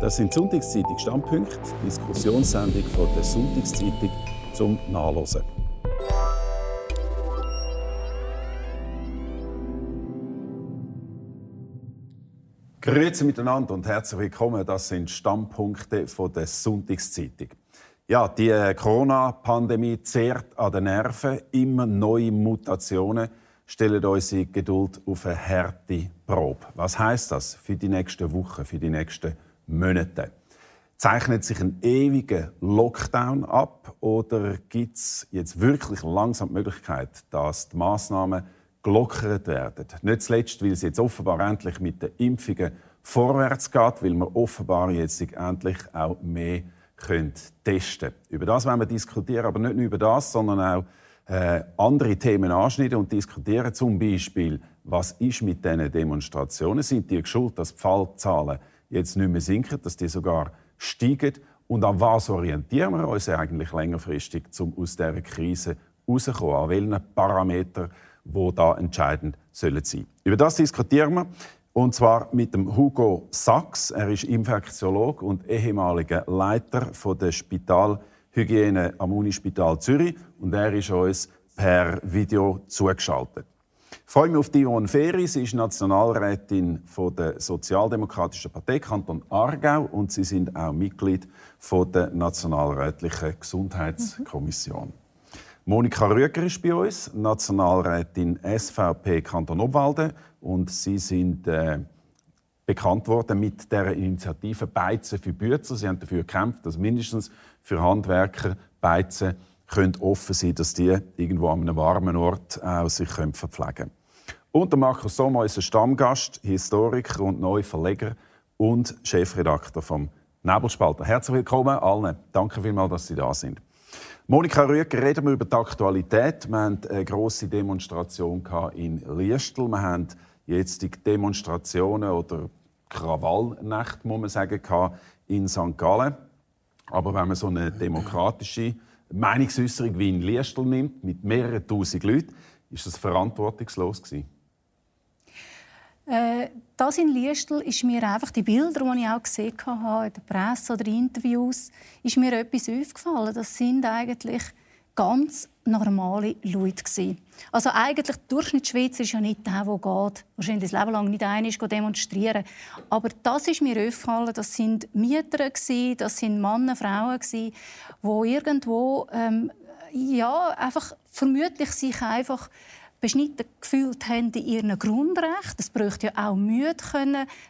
Das sind Sonntagszeitung Standpunkte, Diskussionssendung von der Sonntagszeitung zum Nachlesen. Grüezi miteinander und herzlich willkommen. Das sind Standpunkte von der Sonntagszeitung. Ja, die Corona-Pandemie zehrt an den Nerven. Immer neue Mutationen stellen unsere Geduld auf eine harte Probe. Was heißt das für die nächsten Wochen, für die nächsten Monate? Zeichnet sich ein ewiger Lockdown ab oder gibt es jetzt wirklich langsam die Möglichkeit, dass die Massnahmen gelockert werden? Nicht zuletzt, weil es jetzt offenbar endlich mit den Impfungen vorwärts geht, weil wir offenbar jetzt endlich auch mehr können testen können. Über das werden wir diskutieren, aber nicht nur über das, sondern auch äh, andere Themen anschneiden und diskutieren. Zum Beispiel, was ist mit diesen Demonstrationen? Sind die geschuld, dass die Fallzahlen jetzt nicht mehr sinken, dass die sogar steigen? Und an was orientieren wir uns eigentlich längerfristig, um aus dieser Krise herauszukommen? An welchen Parametern, die da entscheidend sollen sein Über das diskutieren wir. Und zwar mit dem Hugo Sachs. Er ist Infektiologe und ehemaliger Leiter der Spital Hygiene am Unispital Zürich und er ist uns per Video zugeschaltet. Ich freue mich auf Yvonne Ferry. Sie ist Nationalrätin der Sozialdemokratischen Partei Kanton Aargau und Sie sind auch Mitglied der Nationalrätlichen Gesundheitskommission. Monika Rüger ist bei uns, Nationalrätin SVP Kanton Obwalden und Sie sind äh, bekannt worden mit der Initiative Beizen für Bützer. Sie haben dafür gekämpft, dass mindestens für Handwerker Beizen können offen sein, dass die irgendwo an einem warmen Ort auch sich verpflegen können. Und der Markus Sommer ist ein Stammgast, Historiker und Neuverleger und Chefredakteur vom Nebelspalter. Herzlich willkommen allen. Danke vielmals, dass Sie da sind. Monika Rüger, reden wir über die Aktualität. Wir hatten eine grosse Demonstration in Liestl. Wir haben jetzt die Demonstrationen oder Krawallnächte, muss man sagen, in St. Gallen. Aber wenn man so eine demokratische Meinungsäußerung wie in Liestl nimmt, mit mehreren tausend Leuten, ist das verantwortungslos gewesen? Äh, das in Liestl ist mir einfach die Bilder, die ich auch gesehen habe in der Presse oder in Interviews, ist mir etwas aufgefallen. Das sind eigentlich ganz normale Leute. Gewesen. Also eigentlich, der Durchschnittsschweizer ist ja nicht der, der geht, wahrscheinlich das Leben lang nicht ein ist, demonstrieren. Aber das ist mir aufgefallen, das sind Mieter, das sind Männer, Frauen, die irgendwo ähm, ja, einfach vermutlich sich einfach beschnitten gefühlt haben in ihren Grundrechten. Es bräuchte ja auch Mühe,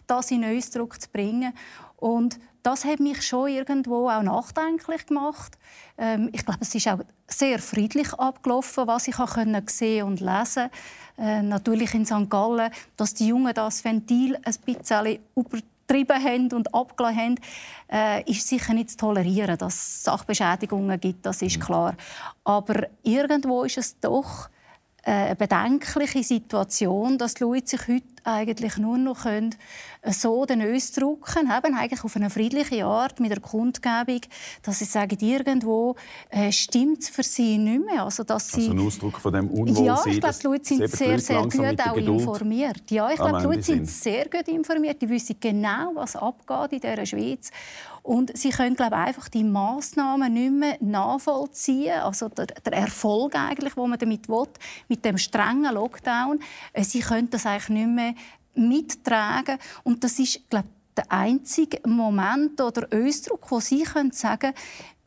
das in Ausdruck zu bringen. Und das hat mich schon irgendwo auch nachdenklich gemacht. Ähm, ich glaube, es ist auch sehr friedlich abgelaufen, was ich können sehen und lesen. Äh, natürlich in St. Gallen, dass die Jungen das Ventil ein bisschen übertrieben haben und abgelassen haben, äh, ist sicher nicht zu tolerieren. Dass es Sachbeschädigungen gibt, das ist mhm. klar. Aber irgendwo ist es doch äh, eine bedenkliche Situation, dass die Leute sich heute eigentlich nur noch können, äh, so den ausdrücken können, eigentlich auf eine friedliche Art mit der Kundgebung, dass sie sagen, irgendwo äh, stimmt es für sie nicht mehr. Also, dass sie, also ein Ausdruck von dem Unwohlsein. Ja, ich glaube, die Leute sind sehr, sehr gut auch informiert. Ja, ich glaube, die Leute sind sehr gut informiert. Die wissen genau, was abgeht in dieser Schweiz. Und sie können, glaube ich, einfach die Massnahmen nicht mehr nachvollziehen. Also der, der Erfolg eigentlich, wo man damit will, mit dem strengen Lockdown. Äh, sie können das eigentlich nicht mehr mittragen. Und das ist, glaube ich, der einzige Moment oder Ausdruck, wo Sie können sagen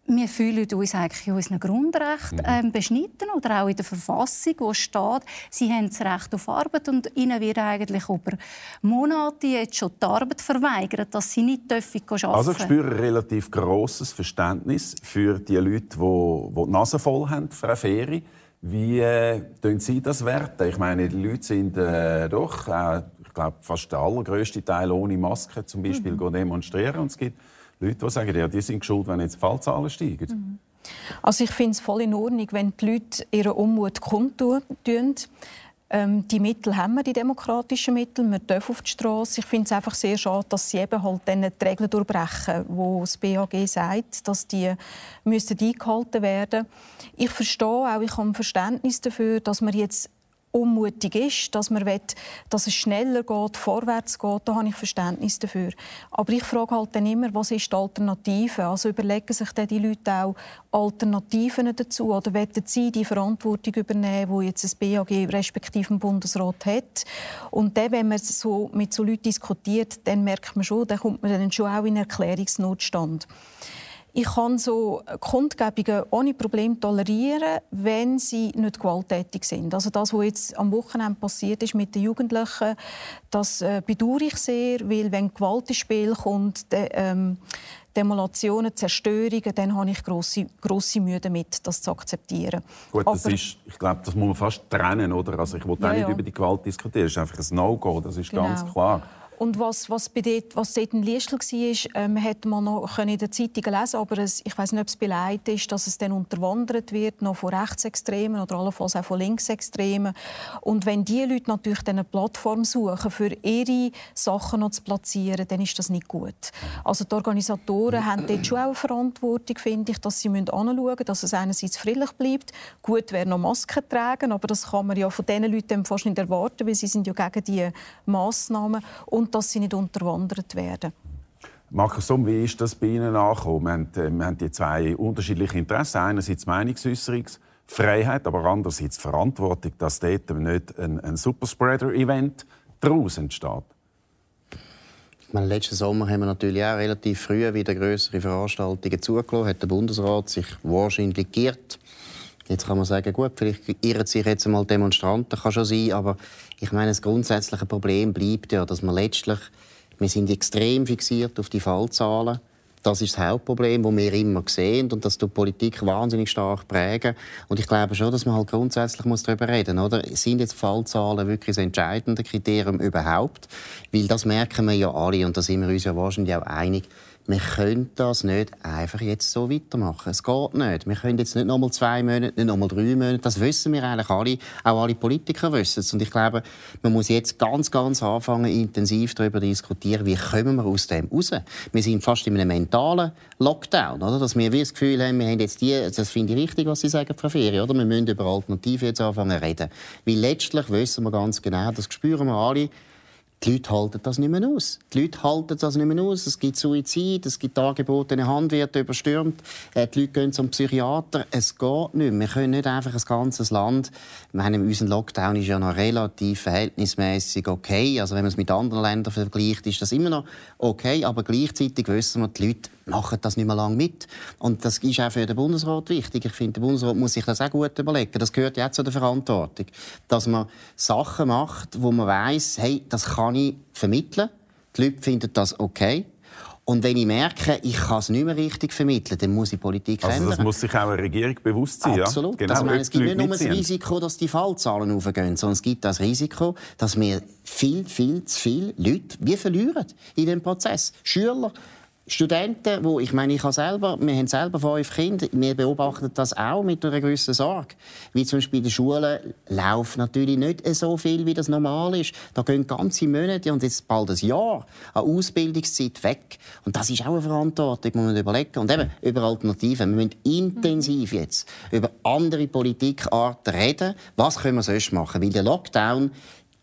wir fühlen uns eigentlich in unseren Grundrechten mhm. ähm, beschnitten oder auch in der Verfassung, wo steht, sie haben das Recht auf Arbeit und ihnen wird eigentlich über Monate jetzt schon die Arbeit verweigert, dass sie nicht dürfen arbeiten Also ich spüre ein relativ grosses Verständnis für die Leute, die, die die Nase voll haben, Frau Feri. Wie äh, Sie das werten? Ich meine, die Leute sind äh, doch, äh, glaube, fast der allergrößte Teil ohne Maske zum Beispiel mhm. demonstrieren. Und es gibt Leute, die sagen, ja, die sind schuld, wenn jetzt die Fallzahlen steigen. Mhm. Also ich finde es voll in Ordnung, wenn die Leute ihren Unmut kundtun. Ähm, die Mittel haben wir, die demokratischen Mittel. Wir dürfen auf die Straße. Ich finde es einfach sehr schade, dass sie eben halt dann die Regeln durchbrechen, wo das BAG sagt, dass die müssten eingehalten werden. Ich verstehe auch, ich habe Verständnis dafür, dass man jetzt unmutig ist, dass man will, dass es schneller geht, vorwärts geht, da habe ich Verständnis dafür. Aber ich frage halt dann immer, was ist die Alternative? Also überlegen sich dann die Leute auch Alternativen dazu oder wollen sie die Verantwortung übernehmen, die jetzt das BAG respektive im Bundesrat hat? Und dann, wenn man so mit so Leuten diskutiert, dann merkt man schon, dann kommt man dann schon auch in Erklärungsnotstand. Ich kann so Kundgebungen ohne Problem tolerieren, wenn sie nicht gewalttätig sind. Also das, was jetzt am Wochenende passiert ist mit den Jugendlichen, das äh, bedauere ich sehr, weil wenn Gewalt ins Spiel kommt, de, ähm, Demolationen, Zerstörungen, dann habe ich grosse, grosse Mühe damit, das zu akzeptieren. Gut, das Aber, ist, ich glaube, das muss man fast trennen, oder? Also ich will ja, nicht ja. über die Gewalt diskutieren, das ist einfach ein No-Go, das ist genau. ganz klar. Und was, was, dort, was dort ein Liestl war, ähm, hätte man noch in den Zeitungen lesen aber es, ich weiß nicht, ob es beleidigt ist, dass es dann unterwandert wird, noch von Rechtsextremen oder allenfalls auch von Linksextremen. Und wenn die Leute natürlich eine Plattform suchen, für ihre Sachen noch zu platzieren, dann ist das nicht gut. Also die Organisatoren haben dort schon auch eine Verantwortung, finde ich, dass sie anschauen müssen, dass es einerseits friedlich bleibt. Gut wäre noch Masken tragen, aber das kann man ja von diesen Leuten fast nicht erwarten, weil sie sind ja gegen diese Massnahmen. Und und dass sie nicht unterwandert werden. Markus Somm, wie ist das bei Ihnen angekommen? Wir haben, äh, wir haben die zwei unterschiedliche Interessen. Einerseits Meinungsäußerungsfreiheit, aber andererseits Verantwortung, dass dort nicht ein, ein Superspreader-Event daraus entsteht. Ich meine, letzten Sommer haben wir natürlich auch relativ früh wieder größere Veranstaltungen zugelassen. Hat der Bundesrat sich wahrscheinlich geirrt. Jetzt kann man sagen, gut, vielleicht irren sich jetzt einmal Demonstranten, kann schon sein, aber ich meine, das grundsätzliche Problem bleibt ja, dass wir letztlich, wir sind extrem fixiert auf die Fallzahlen. Das ist das Hauptproblem, das wir immer sehen und das die Politik wahnsinnig stark prägen. Und ich glaube schon, dass man halt grundsätzlich muss darüber reden muss. Sind jetzt Fallzahlen wirklich das entscheidende Kriterium überhaupt? Weil das merken wir ja alle und da sind wir uns ja wahrscheinlich auch einig wir können das nicht einfach jetzt so weitermachen. Es geht nicht. Wir können jetzt nicht noch mal zwei Monate, nicht noch mal drei Monate. Das wissen wir eigentlich alle. Auch alle Politiker wissen es. Und ich glaube, man muss jetzt ganz, ganz anfangen, intensiv darüber diskutieren, wie kommen wir aus dem raus. Wir sind fast in einem mentalen Lockdown, oder? Dass wir wie das Gefühl haben, wir haben jetzt die, das finde ich richtig, was Sie sagen, Frau Ferien, oder? Wir müssen über Alternativen jetzt anfangen zu reden. Weil letztlich wissen wir ganz genau, das spüren wir alle, die Leute halten das nicht mehr aus. Die Leute halten das nicht mehr aus. Es gibt Suizid, es gibt Angebote, Hand wird überstürmt. Äh, die Leute gehen zum Psychiater. Es geht nicht mehr. Wir können nicht einfach ein ganzes Land... Ich meine, unser Lockdown ist ja noch relativ verhältnismäßig okay. Also wenn man es mit anderen Ländern vergleicht, ist das immer noch okay. Aber gleichzeitig wissen wir, die Leute machen das nicht mehr lange mit. Und das ist auch für den Bundesrat wichtig. Ich finde, der Bundesrat muss sich das auch gut überlegen. Das gehört ja auch zu der Verantwortung. Dass man Sachen macht, wo man weiß, hey, das kann ich vermitteln. Die Leute finden das okay. Und wenn ich merke, ich kann es nicht mehr richtig vermitteln, dann muss ich Politik also ändern. Das muss sich auch eine Regierung bewusst sein. Absolut. Ja? Genau, also, meine, es gibt nicht nur das Risiko, dass die Fallzahlen aufgehen, sondern es gibt das Risiko, dass wir viel, viel zu viele Leute wir verlieren in dem Prozess. Schüler, Studenten, wo ich meine, ich habe selber, wir haben selber fünf Kinder, wir beobachten das auch mit einer gewissen Sorge. Wie zum Beispiel in den Schulen läuft natürlich nicht so viel, wie das normal ist. Da gehen ganze Monate und jetzt bald ein Jahr an Ausbildungszeit weg. Und das ist auch eine Verantwortung, muss man überlegen. Und eben über Alternativen. Wir müssen intensiv jetzt über andere Politikarten reden. Was können wir sonst machen? Weil der Lockdown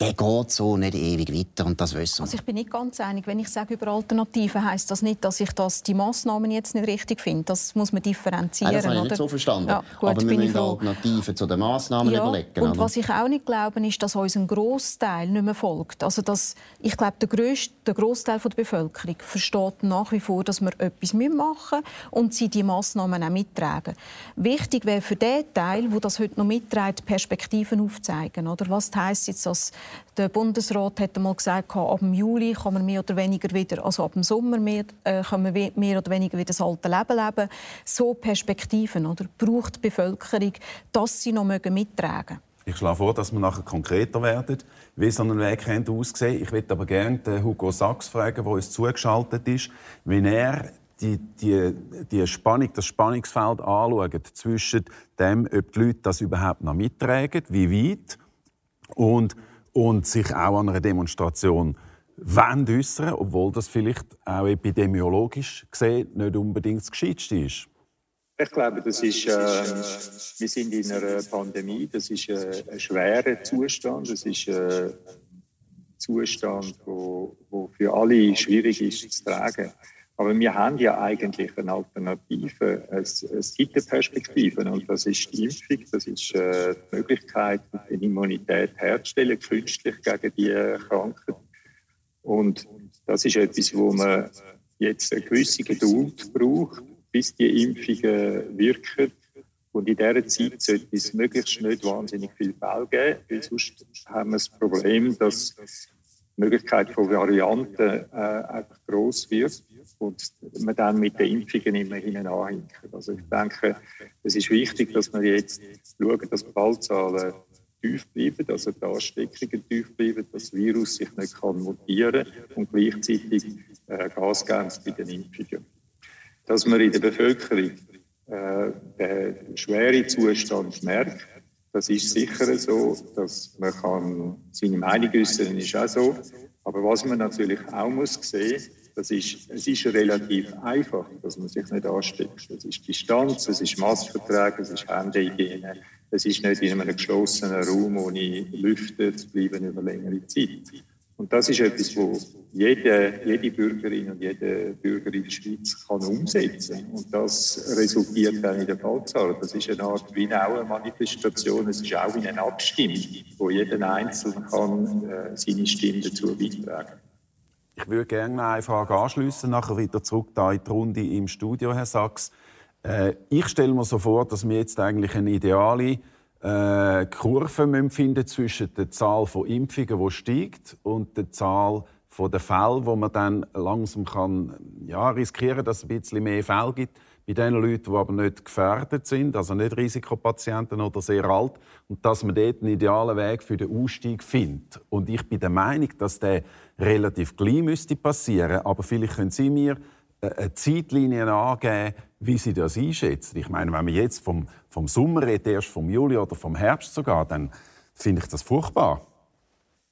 der geht so nicht ewig weiter und das wissen wir. Also ich bin nicht ganz einig. Wenn ich sage über Alternativen, heißt das nicht, dass ich das, die Massnahmen jetzt nicht richtig finde. Das muss man differenzieren. Nein, das habe ich nicht so verstanden. Ja, gut, Aber wir müssen Alternativen zu den Massnahmen ja, überlegen. Und oder? was ich auch nicht glaube, ist, dass uns ein Großteil nicht mehr folgt. Also dass, ich glaube, der, grösste, der Großteil der Bevölkerung versteht nach wie vor, dass wir etwas machen müssen und sie die Massnahmen auch mittragen. Wichtig wäre für den Teil, wo das heute noch mitträgt, Perspektiven aufzeigen. Oder was heißt jetzt, dass der Bundesrat hat einmal gesagt, ab Juli kann man mehr oder weniger wieder, also ab dem Sommer mehr, äh, kann man mehr oder weniger wieder das alte Leben leben. So Perspektiven oder braucht die Bevölkerung, dass sie noch mittragen mögen. Ich schlage vor, dass wir nachher konkreter werden, wie so ein Weg könnte aussehen. Ich würde aber gerne Hugo Sachs fragen, der uns zugeschaltet ist, wie er die, die, die Spannung, das Spannungsfeld anschaut zwischen dem, ob die Leute das überhaupt noch mittragen, wie weit, und und sich auch an einer Demonstration wollen äußern, obwohl das vielleicht auch epidemiologisch gesehen nicht unbedingt das Gescheiteste ist. Ich glaube, das ist, äh, wir sind in einer Pandemie, das ist äh, ein schwerer Zustand, das ist äh, ein Zustand, wo für alle schwierig ist zu tragen. Aber wir haben ja eigentlich eine Alternative. Eine Perspektive und das ist die Impfung, das ist äh, die Möglichkeit, eine Immunität herzustellen, künstlich gegen die Krankheit. Und das ist etwas, wo man jetzt eine gewisse Geduld braucht, bis die Impfungen wirken. Und in dieser Zeit sollte es möglichst nicht wahnsinnig viel Fälle geben, weil sonst haben wir das Problem, dass die Möglichkeit von Varianten äh, einfach gross wird und man dann mit den Impfungen immer hinten anhinkt. Also ich denke, es ist wichtig, dass wir jetzt schauen, dass die Fallzahlen tief bleiben, also die Ansteckungen tief bleiben, dass das Virus sich nicht kann mutieren und gleichzeitig äh, Gas geben bei den Impfungen. Dass man in der Bevölkerung äh, den schweren Zustand merkt, das ist sicher so, dass man kann seine Meinung äußern, ist auch so. Aber was man natürlich auch muss sehen, das ist, es ist relativ einfach, dass man sich nicht ansteckt. Es ist Distanz, es ist Maskentragen, es ist Händehygiene, es ist nicht in einem geschlossenen Raum ohne Lüften zu bleiben über längere Zeit. Und das ist etwas, wo jede, jede Bürgerin und jeder Bürger in der Schweiz kann umsetzen kann. Und das resultiert dann in der Fallzahl. Das ist eine Art wie auch eine Manifestation, es ist auch wie eine Abstimmung, wo jeder Einzelne kann äh, seine Stimme dazu beitragen Ich würde gerne eine Frage anschließen, nachher wieder zurück da in die Runde im Studio, Herr Sachs. Äh, ich stelle mir so vor, dass wir jetzt eigentlich eine ideale äh, Kurve finden zwischen der Zahl von Impfungen, die steigt, und der Zahl von den Fällen, wo man dann langsam kann, ja, riskieren, dass es ein bisschen mehr Fälle gibt bei den Leuten, die aber nicht gefährdet sind, also nicht Risikopatienten oder sehr alt, und dass man dort einen idealen Weg für den Ausstieg findet. Und ich bin der Meinung, dass der relativ klein müsste passieren, aber vielleicht können Sie mir äh, eine Zeitlinie angeben, wie Sie das einschätzen. Ich meine, wenn man jetzt vom, vom Sommer redet, erst vom Juli oder vom Herbst sogar, dann finde ich das furchtbar.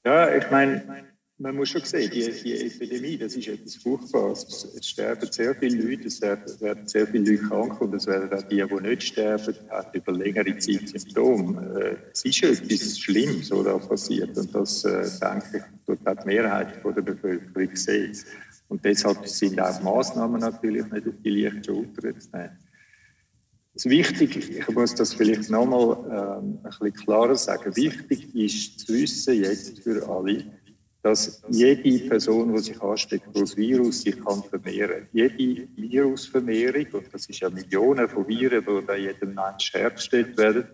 Ja, ich meine, man muss schon sehen, die, die Epidemie, das ist etwas Furchtbares. Es sterben sehr viele Leute, es werden sehr viele Leute krank und es werden auch die, die nicht sterben, haben über längere Zeit Symptome. Äh, es ist etwas Schlimmes, was passiert und das, äh, denke ich, tut auch die Mehrheit der Bevölkerung sehen. Und deshalb sind auch Massnahmen natürlich nicht auf die leichte Schulter zu nehmen. Das Wichtige, ich muss das vielleicht nochmal ähm, ein bisschen klarer sagen, wichtig ist zu wissen jetzt für alle, dass jede Person, die sich ansteckt, das Virus sich kann vermehren. Jede Virusvermehrung, und das ist ja Millionen von Viren, die bei jedem Menschen hergestellt werden,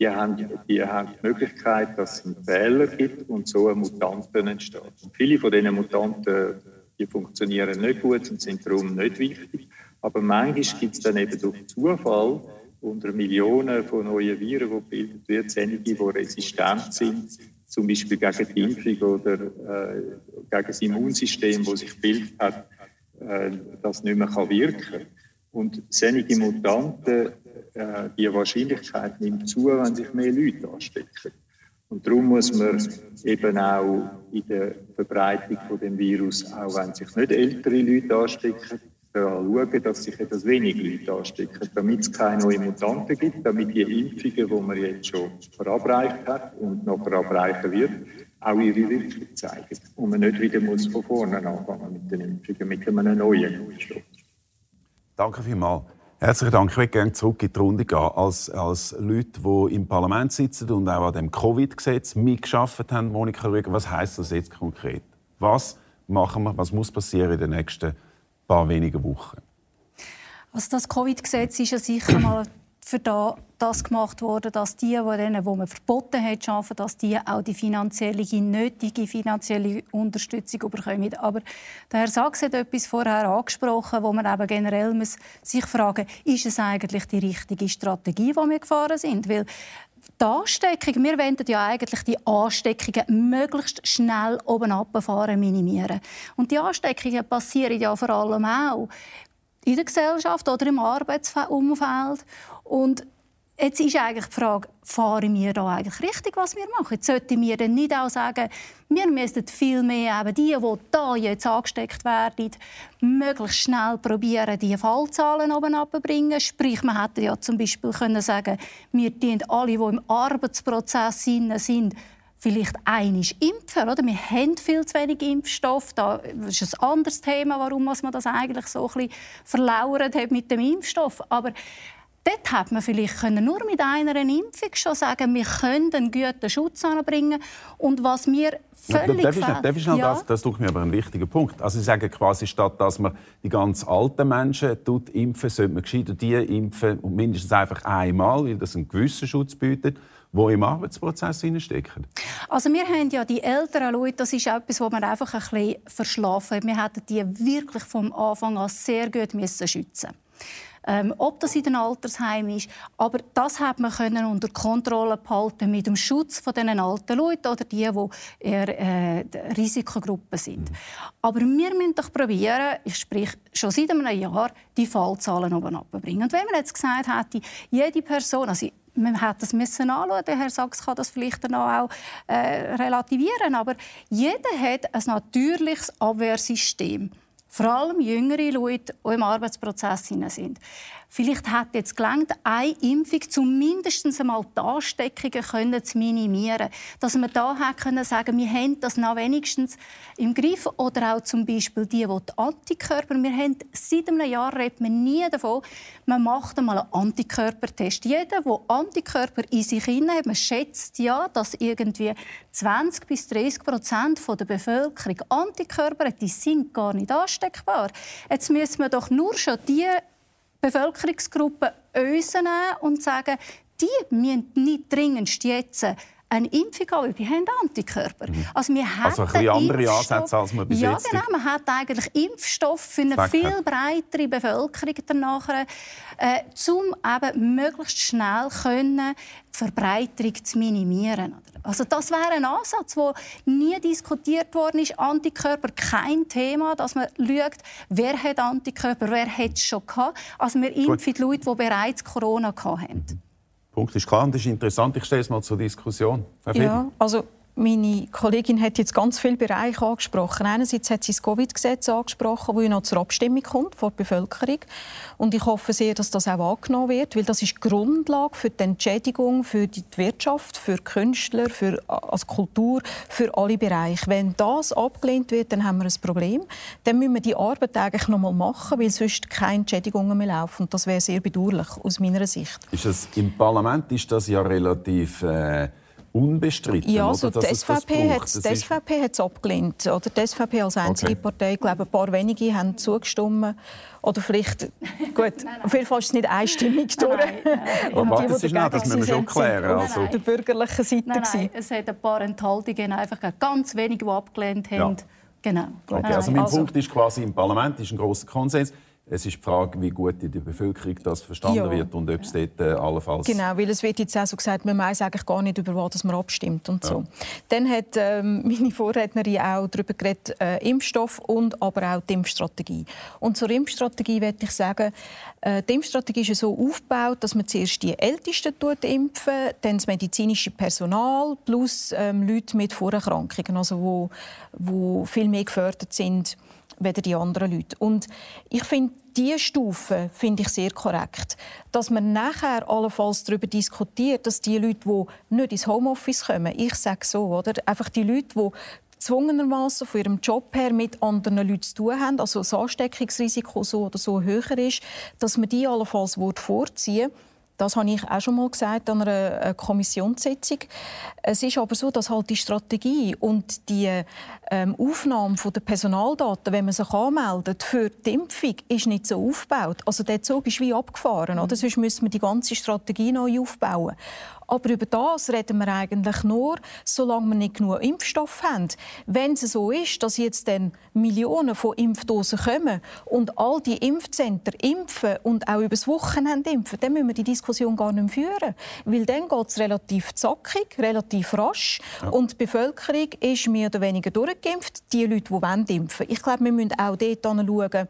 die haben, die haben die Möglichkeit, dass es einen Fehler gibt und so eine Mutanten entsteht. Und viele von diesen Mutanten die funktionieren nicht gut und sind darum nicht wichtig. Aber manchmal gibt es dann eben durch Zufall unter Millionen von neuen Viren, die gebildet werden, einige, die resistent sind, zum Beispiel gegen die Impfung oder äh, gegen das Immunsystem, das sich bildet hat, äh, das nicht mehr kann wirken. Und solche Mutanten, äh, die Wahrscheinlichkeit nimmt zu, wenn sich mehr Leute anstecken. Und darum muss man eben auch in der Verbreitung von dem Virus, auch wenn sich nicht ältere Leute anstecken, schauen, dass sich etwas weniger Leute anstecken, damit es keine neuen Mutanten gibt, damit die Impfungen, die man jetzt schon verabreicht hat und noch verabreichen wird, auch ihre Wirkung zeigen. Und man nicht wieder muss von vorne anfangen mit den Impfungen, mit einem neuen Impfstoff. Danke vielmals. Herzlichen Dank. Ich würde gerne zurück in die Runde gehen. Als, als Leute, die im Parlament sitzen und auch an dem Covid-Gesetz mitgeschafft haben, Monika Rüger, was heißt das jetzt konkret? Was machen wir, was muss passieren in den nächsten paar wenigen Wochen? Also das Covid-Gesetz ist ja sicher mal für das gemacht worden, dass die, denen, man verboten hat, arbeiten, dass die auch die finanzielle, nötige finanzielle Unterstützung bekommen. Aber der Herr Sachs hat etwas vorher angesprochen, wo man eben generell muss sich fragen, ist es eigentlich die richtige Strategie, die wir gefahren sind? Weil die Ansteckung, wir wollen ja eigentlich die Ansteckungen möglichst schnell oben abfahren, minimieren. Und die Ansteckungen passieren ja vor allem auch in der Gesellschaft oder im Arbeitsumfeld. Und Jetzt ist eigentlich die Frage, fahren wir da eigentlich richtig, was wir machen? Jetzt sollten wir dann nicht auch sagen, wir müssten viel mehr eben die, die da jetzt angesteckt werden, möglichst schnell probieren, die Fallzahlen oben abzubringen. Sprich, man hätte ja zum Beispiel können sagen, wir tun alle, die im Arbeitsprozess sind, vielleicht einig impfen. Oder? Wir haben viel zu wenig Impfstoff. Das ist ein anderes Thema, warum man das eigentlich so ein bisschen verlauert hat mit dem Impfstoff. Aber Dort hat man vielleicht nur mit einer Impfung schon sagen, wir können einen guten Schutz anbringen. Und was mir völlig ja, darf ich, darf ich ja. das, das tut mir aber ein wichtiger Punkt. Also Sie sagen quasi, statt dass man die ganz alten Menschen tut impfen, sollte man gescheiter die impfen und mindestens einfach einmal, weil das einen gewissen Schutz bietet die im Arbeitsprozess stecken? Also wir haben ja die älteren Leute, das ist etwas, was man einfach ein bisschen verschlafen hat. Wir hätten die wirklich vom Anfang an sehr gut schützen müssen ähm, ob das in den Altersheimen ist. Aber das hat man können unter Kontrolle behalten mit dem Schutz von den alten Leuten oder die, die eher äh, Risikogruppen sind. Mhm. Aber wir müssen doch probieren, ich spreche schon seit einem Jahr, die Fallzahlen oben abzubringen. Und wenn man jetzt gesagt hätte, jede Person, also man hätte das müssen anschauen. Der Herr Sachs kann das vielleicht dann auch äh, relativieren. Aber jeder hat ein natürliches Abwehrsystem. Vor allem jüngere Leute, die im Arbeitsprozess sind. Vielleicht hat jetzt gelangt, eine Impfung zumindest einmal die Ansteckungen zu minimieren. Dass man da können sagen, wir haben das noch wenigstens im Griff. Oder auch zum Beispiel die, die, die Antikörper. Wir haben seit einem Jahr redet man nie davon, man macht einmal einen Antikörpertest. Jeder, der Antikörper in sich hat, man schätzt ja, dass irgendwie 20 bis 30 Prozent der Bevölkerung Antikörper hat, die sind gar nicht ansteckbar. Jetzt müssen wir doch nur schon die Bevölkerungsgruppen uns nehmen und sagen, die müssen nicht dringendst jetzt eine Impfung haben, weil die haben Antikörper. Mhm. Also, wir also ein bisschen andere Ansätze, als man bis ja, jetzt... Ja, genau. Man hat eigentlich Impfstoff für eine Zweck viel breitere Bevölkerung danach, äh, um eben möglichst schnell können, die Verbreiterung zu minimieren. Also das wäre ein Ansatz, der nie diskutiert worden ist. Antikörper kein Thema, dass man schaut, wer hat Antikörper, wer hat es schon gehabt. Also wir impfen die Leute, die bereits Corona hatten. Punkt ist klar und das ist interessant. Ich stelle es mal zur Diskussion. ja, also meine Kollegin hat jetzt ganz viele Bereiche angesprochen. Einerseits hat sie das Covid-Gesetz angesprochen, das noch zur Abstimmung kommt vor der Bevölkerung. Und ich hoffe sehr, dass das auch angenommen wird, weil das ist die Grundlage für die Entschädigung für die Wirtschaft, für Künstler, für als Kultur, für alle Bereiche. Wenn das abgelehnt wird, dann haben wir ein Problem. Dann müssen wir die Arbeit eigentlich noch mal machen, weil sonst keine Entschädigungen mehr laufen. Und das wäre sehr bedauerlich aus meiner Sicht. Ist das, Im Parlament ist das ja relativ äh unbestritten. Ja, also die SVP hat hat's abgelehnt. Oder die SVP als einzige okay. Partei, ich glaube, ein paar wenige haben zugestimmt. Oder vielleicht, gut, auf jeden Fall ist es nicht einstimmig durch. Nein, nein, Aber die, das ist nicht, das müssen wir schon klären. Also. Auf der bürgerlichen Seite. Nein, nein, es hat ein paar Enthaltungen, einfach ganz wenige, die abgelehnt haben. Ja. Genau. Okay, also mein also, Punkt ist quasi, im Parlament ist ein großer Konsens. Es ist die Frage, wie gut in der Bevölkerung das verstanden ja. wird und ob es dort äh, allenfalls... Genau, weil es wird jetzt auch so gesagt, man weiß eigentlich gar nicht, über was man abstimmt und so. Ja. Dann hat ähm, meine Vorrednerin auch darüber geredet, äh, Impfstoff und aber auch die Impfstrategie. Und zur Impfstrategie möchte ich sagen, äh, die Impfstrategie ist so aufgebaut, dass man zuerst die Ältesten impfen, dann das medizinische Personal plus ähm, Leute mit Vorerkrankungen, also wo, wo viel mehr gefördert sind weder die anderen Leute. Und ich finde, diese Stufe finde ich sehr korrekt. Dass man nachher allenfalls darüber diskutiert, dass die Leute, die nicht ins Homeoffice kommen, ich sage so, oder? einfach die Leute, die gezwungenermaßen von ihrem Job her mit anderen Leuten zu tun haben, also das Ansteckungsrisiko so oder so höher ist, dass man die allenfalls vorziehen würde das habe ich auch schon mal gesagt an einer Kommissionssitzung. Es ist aber so, dass halt die Strategie und die ähm, Aufnahme der Personaldaten, wenn man sich anmeldet für die Impfung, ist nicht so aufgebaut. Also der Zug ist wie abgefahren. Oder? Mhm. Sonst müssen wir die ganze Strategie neu aufbauen. Aber über das reden wir eigentlich nur, solange wir nicht genug Impfstoff haben. Wenn es so ist, dass jetzt dann Millionen von Impfdosen kommen und all die Impfzentren impfen und auch übers Wochenende impfen, dann müssen wir die Diskussion gar nicht mehr führen. Weil dann geht es relativ zackig, relativ rasch ja. und die Bevölkerung ist mehr oder weniger durchgeimpft, die Leute, die wollen impfen. Ich glaube, wir müssen auch dort schauen,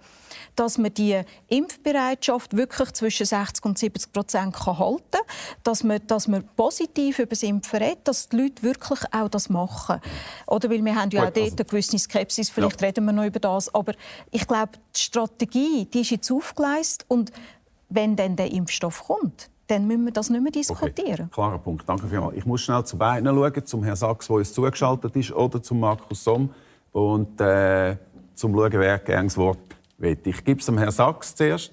dass man die Impfbereitschaft wirklich zwischen 60 und 70 Prozent halten kann, dass man, dass man positiv über das Impfen redet, dass die Leute wirklich auch das machen. Oder weil wir haben ja auch dort also eine gewisse Skepsis, vielleicht ja. reden wir noch über das, aber ich glaube, die Strategie, die ist jetzt aufgeleistet und wenn dann der Impfstoff kommt, dann müssen wir das nicht mehr diskutieren. Okay. Klarer Punkt, danke vielmals. Ich muss schnell zu beiden schauen, zum Herrn Sachs, der uns zugeschaltet ist, oder zum Markus Somm. Und äh, zum schauen, wer gerne das Wort will. Ich gebe es dem Herrn Sachs zuerst.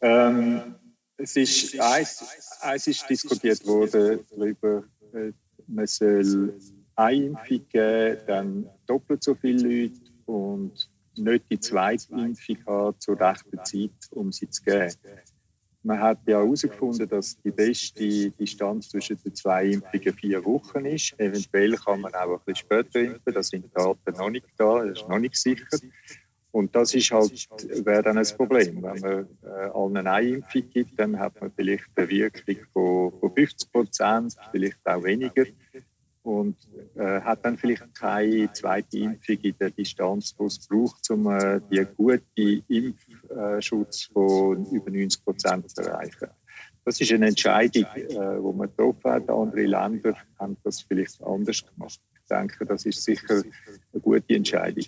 Ähm, es ist, eins, eins ist diskutiert worden darüber, äh, man soll eine Impfung geben, dann doppelt so viele Leute und nicht die zweite Impfung haben zur rechten Zeit, um sie zu geben. Man hat ja herausgefunden, dass die beste Distanz zwischen den zwei Impfungen vier Wochen ist. Eventuell kann man auch ein bisschen später impfen, da sind die Daten noch nicht da, das ist noch nicht sicher. Und das ist halt, wäre dann ein Problem. Wenn man äh, allen eine Impfung gibt, dann hat man vielleicht eine Wirkung von, von 50 Prozent, vielleicht auch weniger. Und äh, hat dann vielleicht keine zweite Impfung in der Distanz, die es braucht, um äh, die gute Impfschutz von über 90 Prozent zu erreichen. Das ist eine Entscheidung, äh, die man getroffen hat. Andere Länder haben das vielleicht anders gemacht. Ich denke, das ist sicher eine gute Entscheidung.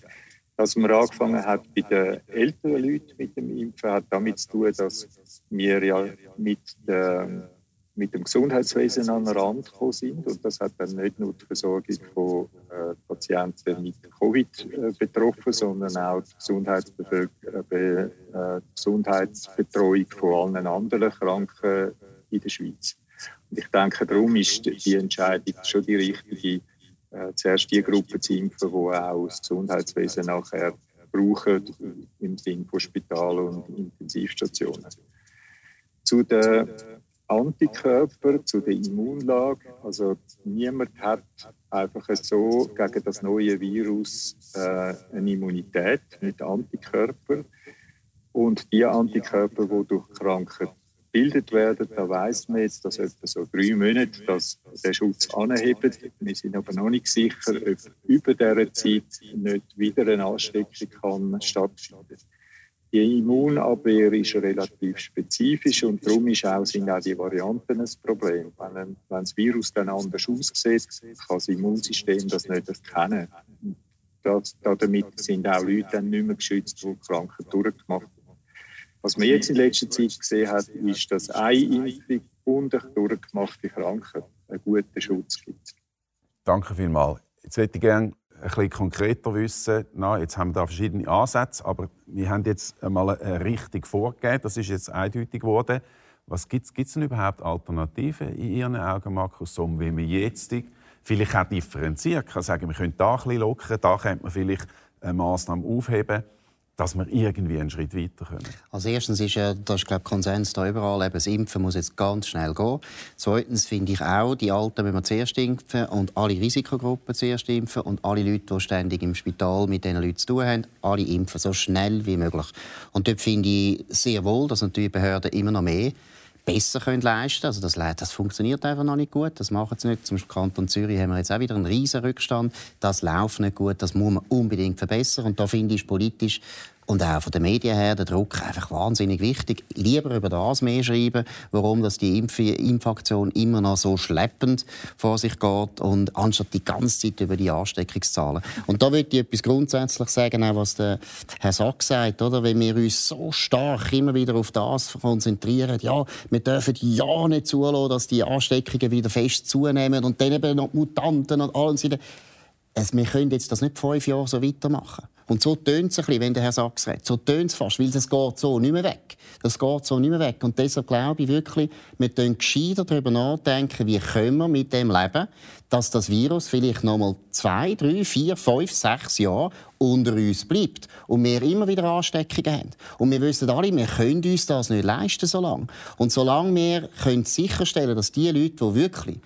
Dass man angefangen hat bei den älteren Leuten mit dem Impfen, hat damit zu tun, dass wir ja mit, der, mit dem Gesundheitswesen an den Rand gekommen sind. Und das hat dann nicht nur die Versorgung von äh, Patienten mit Covid äh, betroffen, sondern auch die, Gesundheitsbe äh, äh, Gesundheitsbetreuung von allen anderen Kranken in der Schweiz. Und ich denke, darum ist die Entscheidung schon die richtige, äh, zuerst die Gruppe zu impfen, die auch das Gesundheitswesen nachher brauchen, im Sinne von Spital- und Intensivstationen. Zu den Antikörpern, zu der Immunlage. Also niemand hat einfach so gegen das neue Virus äh, eine Immunität mit Antikörpern. Und die Antikörper, die durch Krankheit gebildet werden. Da weiß man jetzt, dass etwa so drei Monate dass der Schutz anhebt. Wir sind aber noch nicht sicher, ob über dieser Zeit nicht wieder eine Ansteckung kann stattfinden die Immunabwehr ist relativ spezifisch und darum ist auch, sind auch die Varianten ein Problem. Wenn, wenn das Virus dann anders aussieht, kann das Immunsystem das nicht erkennen. Das, damit sind auch Leute dann nicht mehr geschützt, die Krankheit durchgemacht. Was man jetzt in letzter Zeit gesehen hat, ist, dass eine Impfung und eine durchgemachte Krankheit einen guten Schutz gibt. Danke vielmals. Jetzt hätte ich gerne ein bisschen konkreter wissen. Na, jetzt haben wir da verschiedene Ansätze, aber wir haben jetzt einmal eine Richtung vorgegeben. Das ist jetzt eindeutig geworden. Was gibt es denn überhaupt Alternativen in Ihren Augen, Markus Somm, wie wir jetzt vielleicht auch differenzieren kann? Sagen, wir können da ein bisschen lockern, da könnte man vielleicht eine Massnahme aufheben dass wir irgendwie einen Schritt weiter können? Also erstens ist ja, das ist glaube Konsens da überall, eben das Impfen muss jetzt ganz schnell gehen. Zweitens finde ich auch, die Alten müssen wir zuerst impfen und alle Risikogruppen zuerst impfen und alle Leute, die ständig im Spital mit diesen Leuten zu tun haben, alle impfen, so schnell wie möglich. Und dort finde ich sehr wohl, dass natürlich Behörden immer noch mehr besser können leisten Also das, das funktioniert einfach noch nicht gut. Das machen sie nicht. Zum Kanton Zürich haben wir jetzt auch wieder einen riesen Rückstand. Das läuft nicht gut. Das muss man unbedingt verbessern. Und da finde ich politisch und auch von den Medien her der Druck einfach wahnsinnig wichtig. Lieber über das mehr schreiben, warum dass die Impf Impfaktion immer noch so schleppend vor sich geht und anstatt die ganze Zeit über die Ansteckungszahlen. Und da will ich etwas grundsätzlich sagen, auch was der Herr Sack sagt, oder? Wenn wir uns so stark immer wieder auf das konzentrieren, ja, wir dürfen ja nicht zulassen, dass die Ansteckungen wieder fest zunehmen und dann eben noch Mutanten und alles es, wir können jetzt das nicht fünf Jahre so weitermachen. Und so tönt es ein bisschen, wenn der Herr Sachs redet. So tönt es fast, weil das geht so nicht mehr weg. Das geht so nicht mehr weg. Und deshalb glaube ich wirklich, wir sollten gescheiter darüber nachdenken, wie können wir mit dem leben, dass das Virus vielleicht noch mal zwei, drei, vier, fünf, sechs Jahre unter uns bleibt und wir immer wieder Ansteckungen haben. Und wir wissen alle, wir können uns das nicht leisten so lange. Und solange wir können sicherstellen, dass die Leute, die wirklich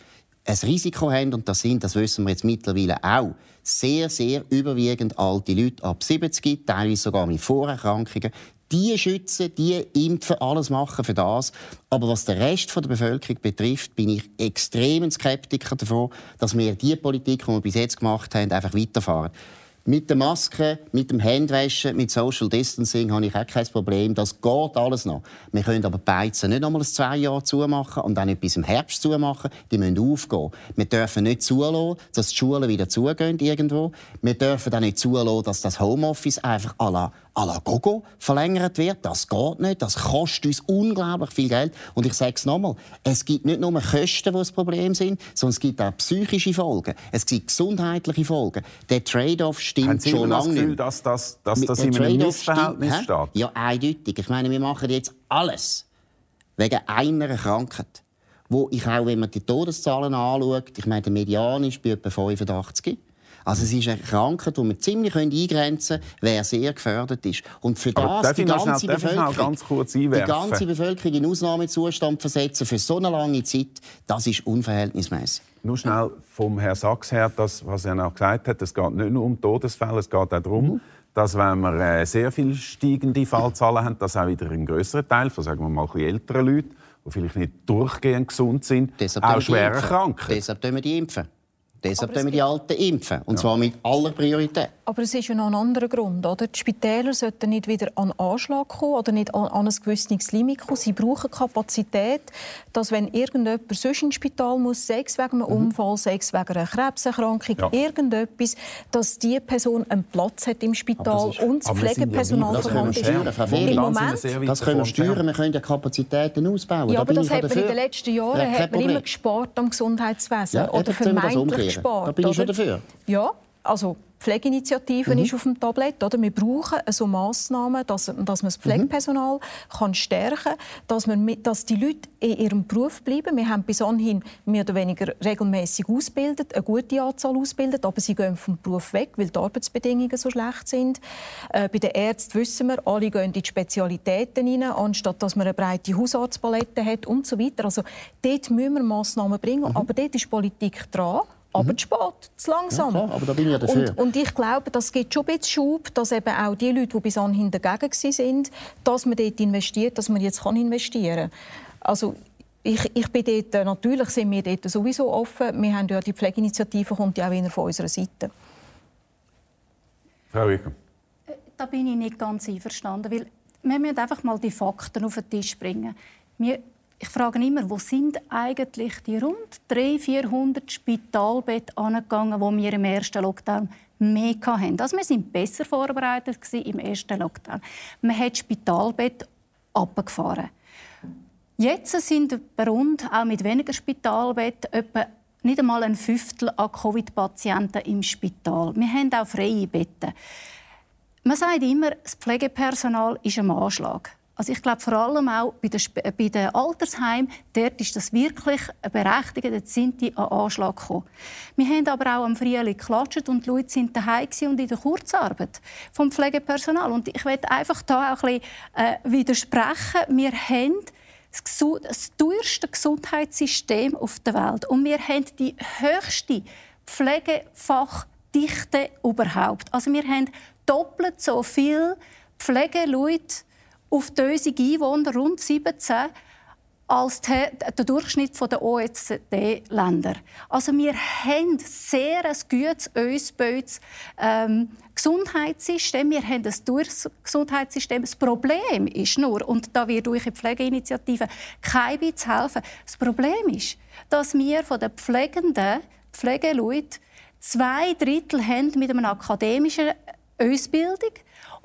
ein Risiko haben, und das sind, das wissen wir jetzt mittlerweile auch, sehr, sehr überwiegend alte Leute ab 70, teilweise sogar mit Vorerkrankungen, die schützen, die impfen, alles machen für das. Aber was den Rest der Bevölkerung betrifft, bin ich extrem Skeptiker davon, dass wir die Politik, die wir bis jetzt gemacht haben, einfach weiterfahren. Mit der Maske, mit dem Handwaschen, mit Social Distancing habe ich auch kein Problem. Das geht alles noch. Wir können aber Beizen nicht einmal zwei Jahre zumachen und dann nicht bis im Herbst zumachen. Die müssen aufgehen. Wir dürfen nicht zulassen, dass die Schulen wieder zugehen irgendwo. Wir dürfen auch nicht zulassen, dass das Homeoffice einfach à la à la Gogo verlängert wird. Das geht nicht. Das kostet uns unglaublich viel Geld. Und ich sage es nochmal, es gibt nicht nur Kosten, die das Problem sind, sondern es gibt auch psychische Folgen. Es gibt gesundheitliche Folgen. Der Trade-off stimmt Sie schon lange nicht. Gefühl, dass das, dass das in einem Missverhältnis steht? Ja, eindeutig. Ich meine, wir machen jetzt alles wegen einer Krankheit. Wo ich auch, wenn man die Todeszahlen anschaut, ich meine, der Median ist bei etwa 85. Also es ist eine Krankheit, die wir ziemlich eingrenzen können, wer sehr gefördert ist. Und für Aber das die ganze, schnell, Bevölkerung, die ganze Bevölkerung in Ausnahmezustand versetzen für so eine lange Zeit, das ist unverhältnismäßig. Nur schnell vom Herrn Sachs her, das, was er auch gesagt hat, es geht nicht nur um Todesfälle, es geht auch darum, mhm. dass wenn wir äh, sehr viel steigende Fallzahlen haben, dass auch wieder ein größerer Teil von sagen wir mal älteren Leuten, die vielleicht nicht durchgehend gesund sind, Deshalb auch schwer krank. Deshalb wir die impfen. Deshalb wir die Alten impfen. Und ja. zwar mit aller Priorität. Aber es ist ja noch ein anderer Grund. Oder? Die Spitäler sollten nicht wieder an Anschlag kommen oder nicht an, an ein gewisses Limit kommen. Sie brauchen Kapazität, dass wenn irgendjemand sonst ins Spital muss, sei es wegen einem mhm. Unfall, sei es wegen einer Krebserkrankung, ja. irgendetwas, dass diese Person einen Platz hat im Spital ist, und das Pflegepersonal ja vorhanden ist. Im Moment, das können wir steuern, wir können ja Kapazitäten ausbauen. Ja, da aber das hat man in den letzten Jahren hat man immer gespart am Gesundheitswesen. Ja, oder vermeintlich gespart. Da bin ich schon dafür. Ja, also Pflegeinitiative mhm. ist auf dem Tablet. Oder? Wir brauchen so Massnahmen, dass, dass man das Pflegepersonal mhm. kann stärken kann, dass, dass die Leute in ihrem Beruf bleiben. Wir haben bis anhin mehr oder weniger regelmäßig ausgebildet, eine gute Anzahl ausgebildet, aber sie gehen vom Beruf weg, weil die Arbeitsbedingungen so schlecht sind. Äh, bei den Ärzten wissen wir, alle gehen in die Spezialitäten hinein, anstatt dass man eine breite Hausarztpalette hat und so weiter. Also dort müssen wir Massnahmen bringen, mhm. aber dort ist Politik dran aber mhm. zu spät, zu langsam. Ja, klar, aber da bin ich ja dafür. Und, und, ich glaube, das gibt schon ein bisschen Schub, dass eben auch die Leute, die bis anhin dagegen waren, dass man dort investiert, dass man jetzt kann investieren kann. Also ich, ich bin dort, äh, natürlich sind wir dort sowieso offen. Wir haben ja die Pflegeinitiative, kommt ja auch wieder von unserer Seite. Frau Wicker. Äh, da bin ich nicht ganz einverstanden, weil wir müssen einfach mal die Fakten auf den Tisch bringen. Wir ich frage immer, wo sind eigentlich die rund 300, 400 Spitalbetten angegangen, die wir im ersten Lockdown mehr hatten. Also wir sind besser vorbereitet im ersten Lockdown. Man hat Spitalbett abgefahren. Jetzt sind rund, auch mit weniger Spitalbett, etwa nicht einmal ein Fünftel an Covid-Patienten im Spital. Wir haben auch freie Betten. Man sagt immer, das Pflegepersonal ist am Anschlag. Also ich glaube vor allem auch bei den, bei den Altersheimen, dort ist das wirklich berechtigt, dort sind die an Anschlag gekommen. Wir haben aber auch am Frühling geklatscht und die Leute sind daheim und in der Kurzarbeit vom Pflegepersonal. Und ich möchte einfach da auch ein bisschen äh, widersprechen. Wir haben das teuerste Gesundheitssystem auf der Welt und wir haben die höchste Pflegefachdichte überhaupt. Also wir haben doppelt so viele Pflegeleute auf die Einwohner rund 17 als der Durchschnitt der OECD-Länder. Also wir haben sehr ein gutes, uns ähm, Gesundheitssystem. Wir haben ein Gesundheitssystem. Das Problem ist nur, und da wird durch die Pflegeinitiative kein bisschen helfen, das Problem ist, dass wir von den Pflegenden, Pflegeleuten, zwei Drittel haben mit einer akademischen Ausbildung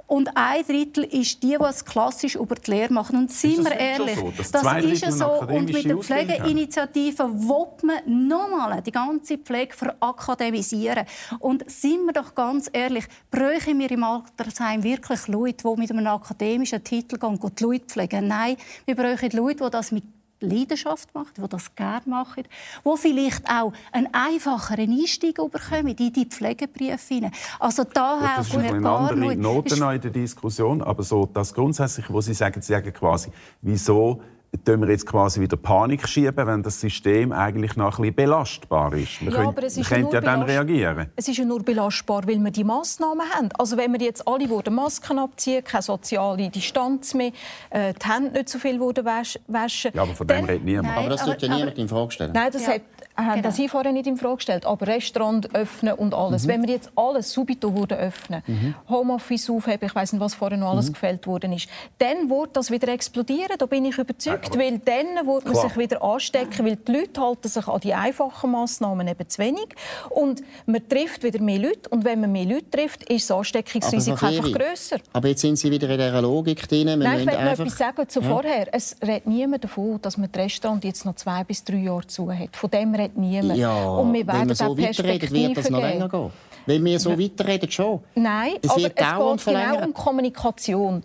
und ein Drittel ist die, die es klassisch über die Lehre machen. Und sind wir ehrlich, so? das, ist so. Und mit der Pflegeinitiative will man nochmal die ganze Pflege verakademisieren. Und sind wir doch ganz ehrlich, bräuchten wir im Altersheim wirklich Leute, die mit einem akademischen Titel gehen und die Leute pflegen? Nein, wir brauchen Leute, die das mit Leidenschaft macht, die das gerne machen, die vielleicht auch einen einfacheren Einstieg bekommen in die Pflegeberufe. Also da das ist eine andere Note in der Diskussion, aber so das Grundsätzliche, wo Sie sagen, Sie sagen quasi, wieso tun wir jetzt quasi wieder Panik schieben, wenn das System eigentlich noch ein bisschen belastbar ist. Wir ja, können, aber es ist ja dann reagieren. Es ist ja nur belastbar, weil wir die Massnahmen haben. Also wenn wir jetzt alle würden Masken abziehen, keine soziale Distanz mehr, äh, die Hände nicht so viel würden waschen. Ja, aber von dem redet niemand. Nein, aber das tut ja niemand in Frage stellen. Nein, das ja. hat, haben genau. Sie vorher nicht in Frage gestellt. Aber Restaurant öffnen und alles. Mhm. Wenn wir jetzt alles subito würden öffnen, mhm. Homeoffice aufheben, ich weiß nicht, was vorher noch alles mhm. gefällt worden ist, dann wird das wieder explodieren. Da bin ich überzeugt überzeugt, weil dann wird man sich wieder anstecken, weil die Leute halten sich an die einfachen Massnahmen eben zu wenig und man trifft wieder mehr Leute und wenn man mehr Leute trifft, ist das Ansteckungsrisiko einfach grösser. Aber jetzt sind Sie wieder in dieser Logik drin. Wir Nein, ich will einfach... etwas sagen zu ja. vorher. Es redet niemand davon, dass man das Restaurant jetzt noch zwei bis drei Jahre zu hat. Von dem redet niemand. Ja, und wir werden wenn man so weiterredet, wird das noch länger gehen. Wenn wir so weiterreden, schon. Nein, es aber es geht genau um Kommunikation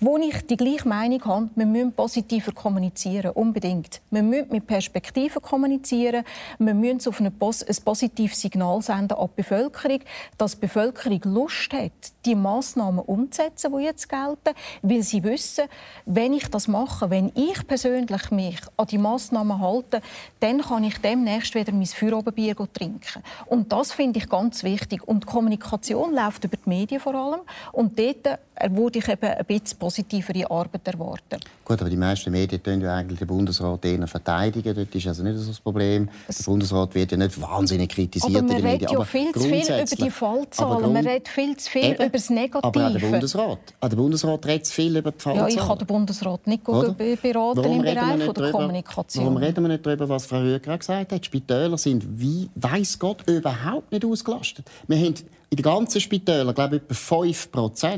wo ich die gleiche Meinung habe, wir müssen positiver kommunizieren, unbedingt. Wir müssen mit Perspektiven kommunizieren, wir müssen auf ein positives Signal senden an die Bevölkerung, dass die Bevölkerung Lust hat, die Massnahmen umzusetzen, die jetzt gelten, weil sie wissen, wenn ich das mache, wenn ich persönlich mich an die Massnahmen halte, dann kann ich demnächst wieder mein Feierabendbier trinken. Und das finde ich ganz wichtig. Und die Kommunikation läuft über die Medien vor allem. Und dort würde ich eben ein bisschen positivere Arbeit erwarten. Gut, aber die meisten Medien tun ja eigentlich den Bundesrat eher verteidigen. Das ist also nicht so das Problem. Der Bundesrat wird ja nicht wahnsinnig kritisiert aber man in den Medien. Ja viel zu viel über die Fallzahlen. Man redet viel zu viel eben, über das Negative. Aber auch der Bundesrat. Auch der Bundesrat redet zu viel über die Fallzahlen. Ja, ich kann den Bundesrat nicht Oder? beraten warum im Bereich der drüber, Kommunikation. Warum reden wir nicht darüber, was Frau Hüger gesagt hat? Die Spitäler sind, wie weiß Gott, überhaupt nicht ausgelastet. Wir haben in den ganzen Spitälern, glaube ich, etwa 5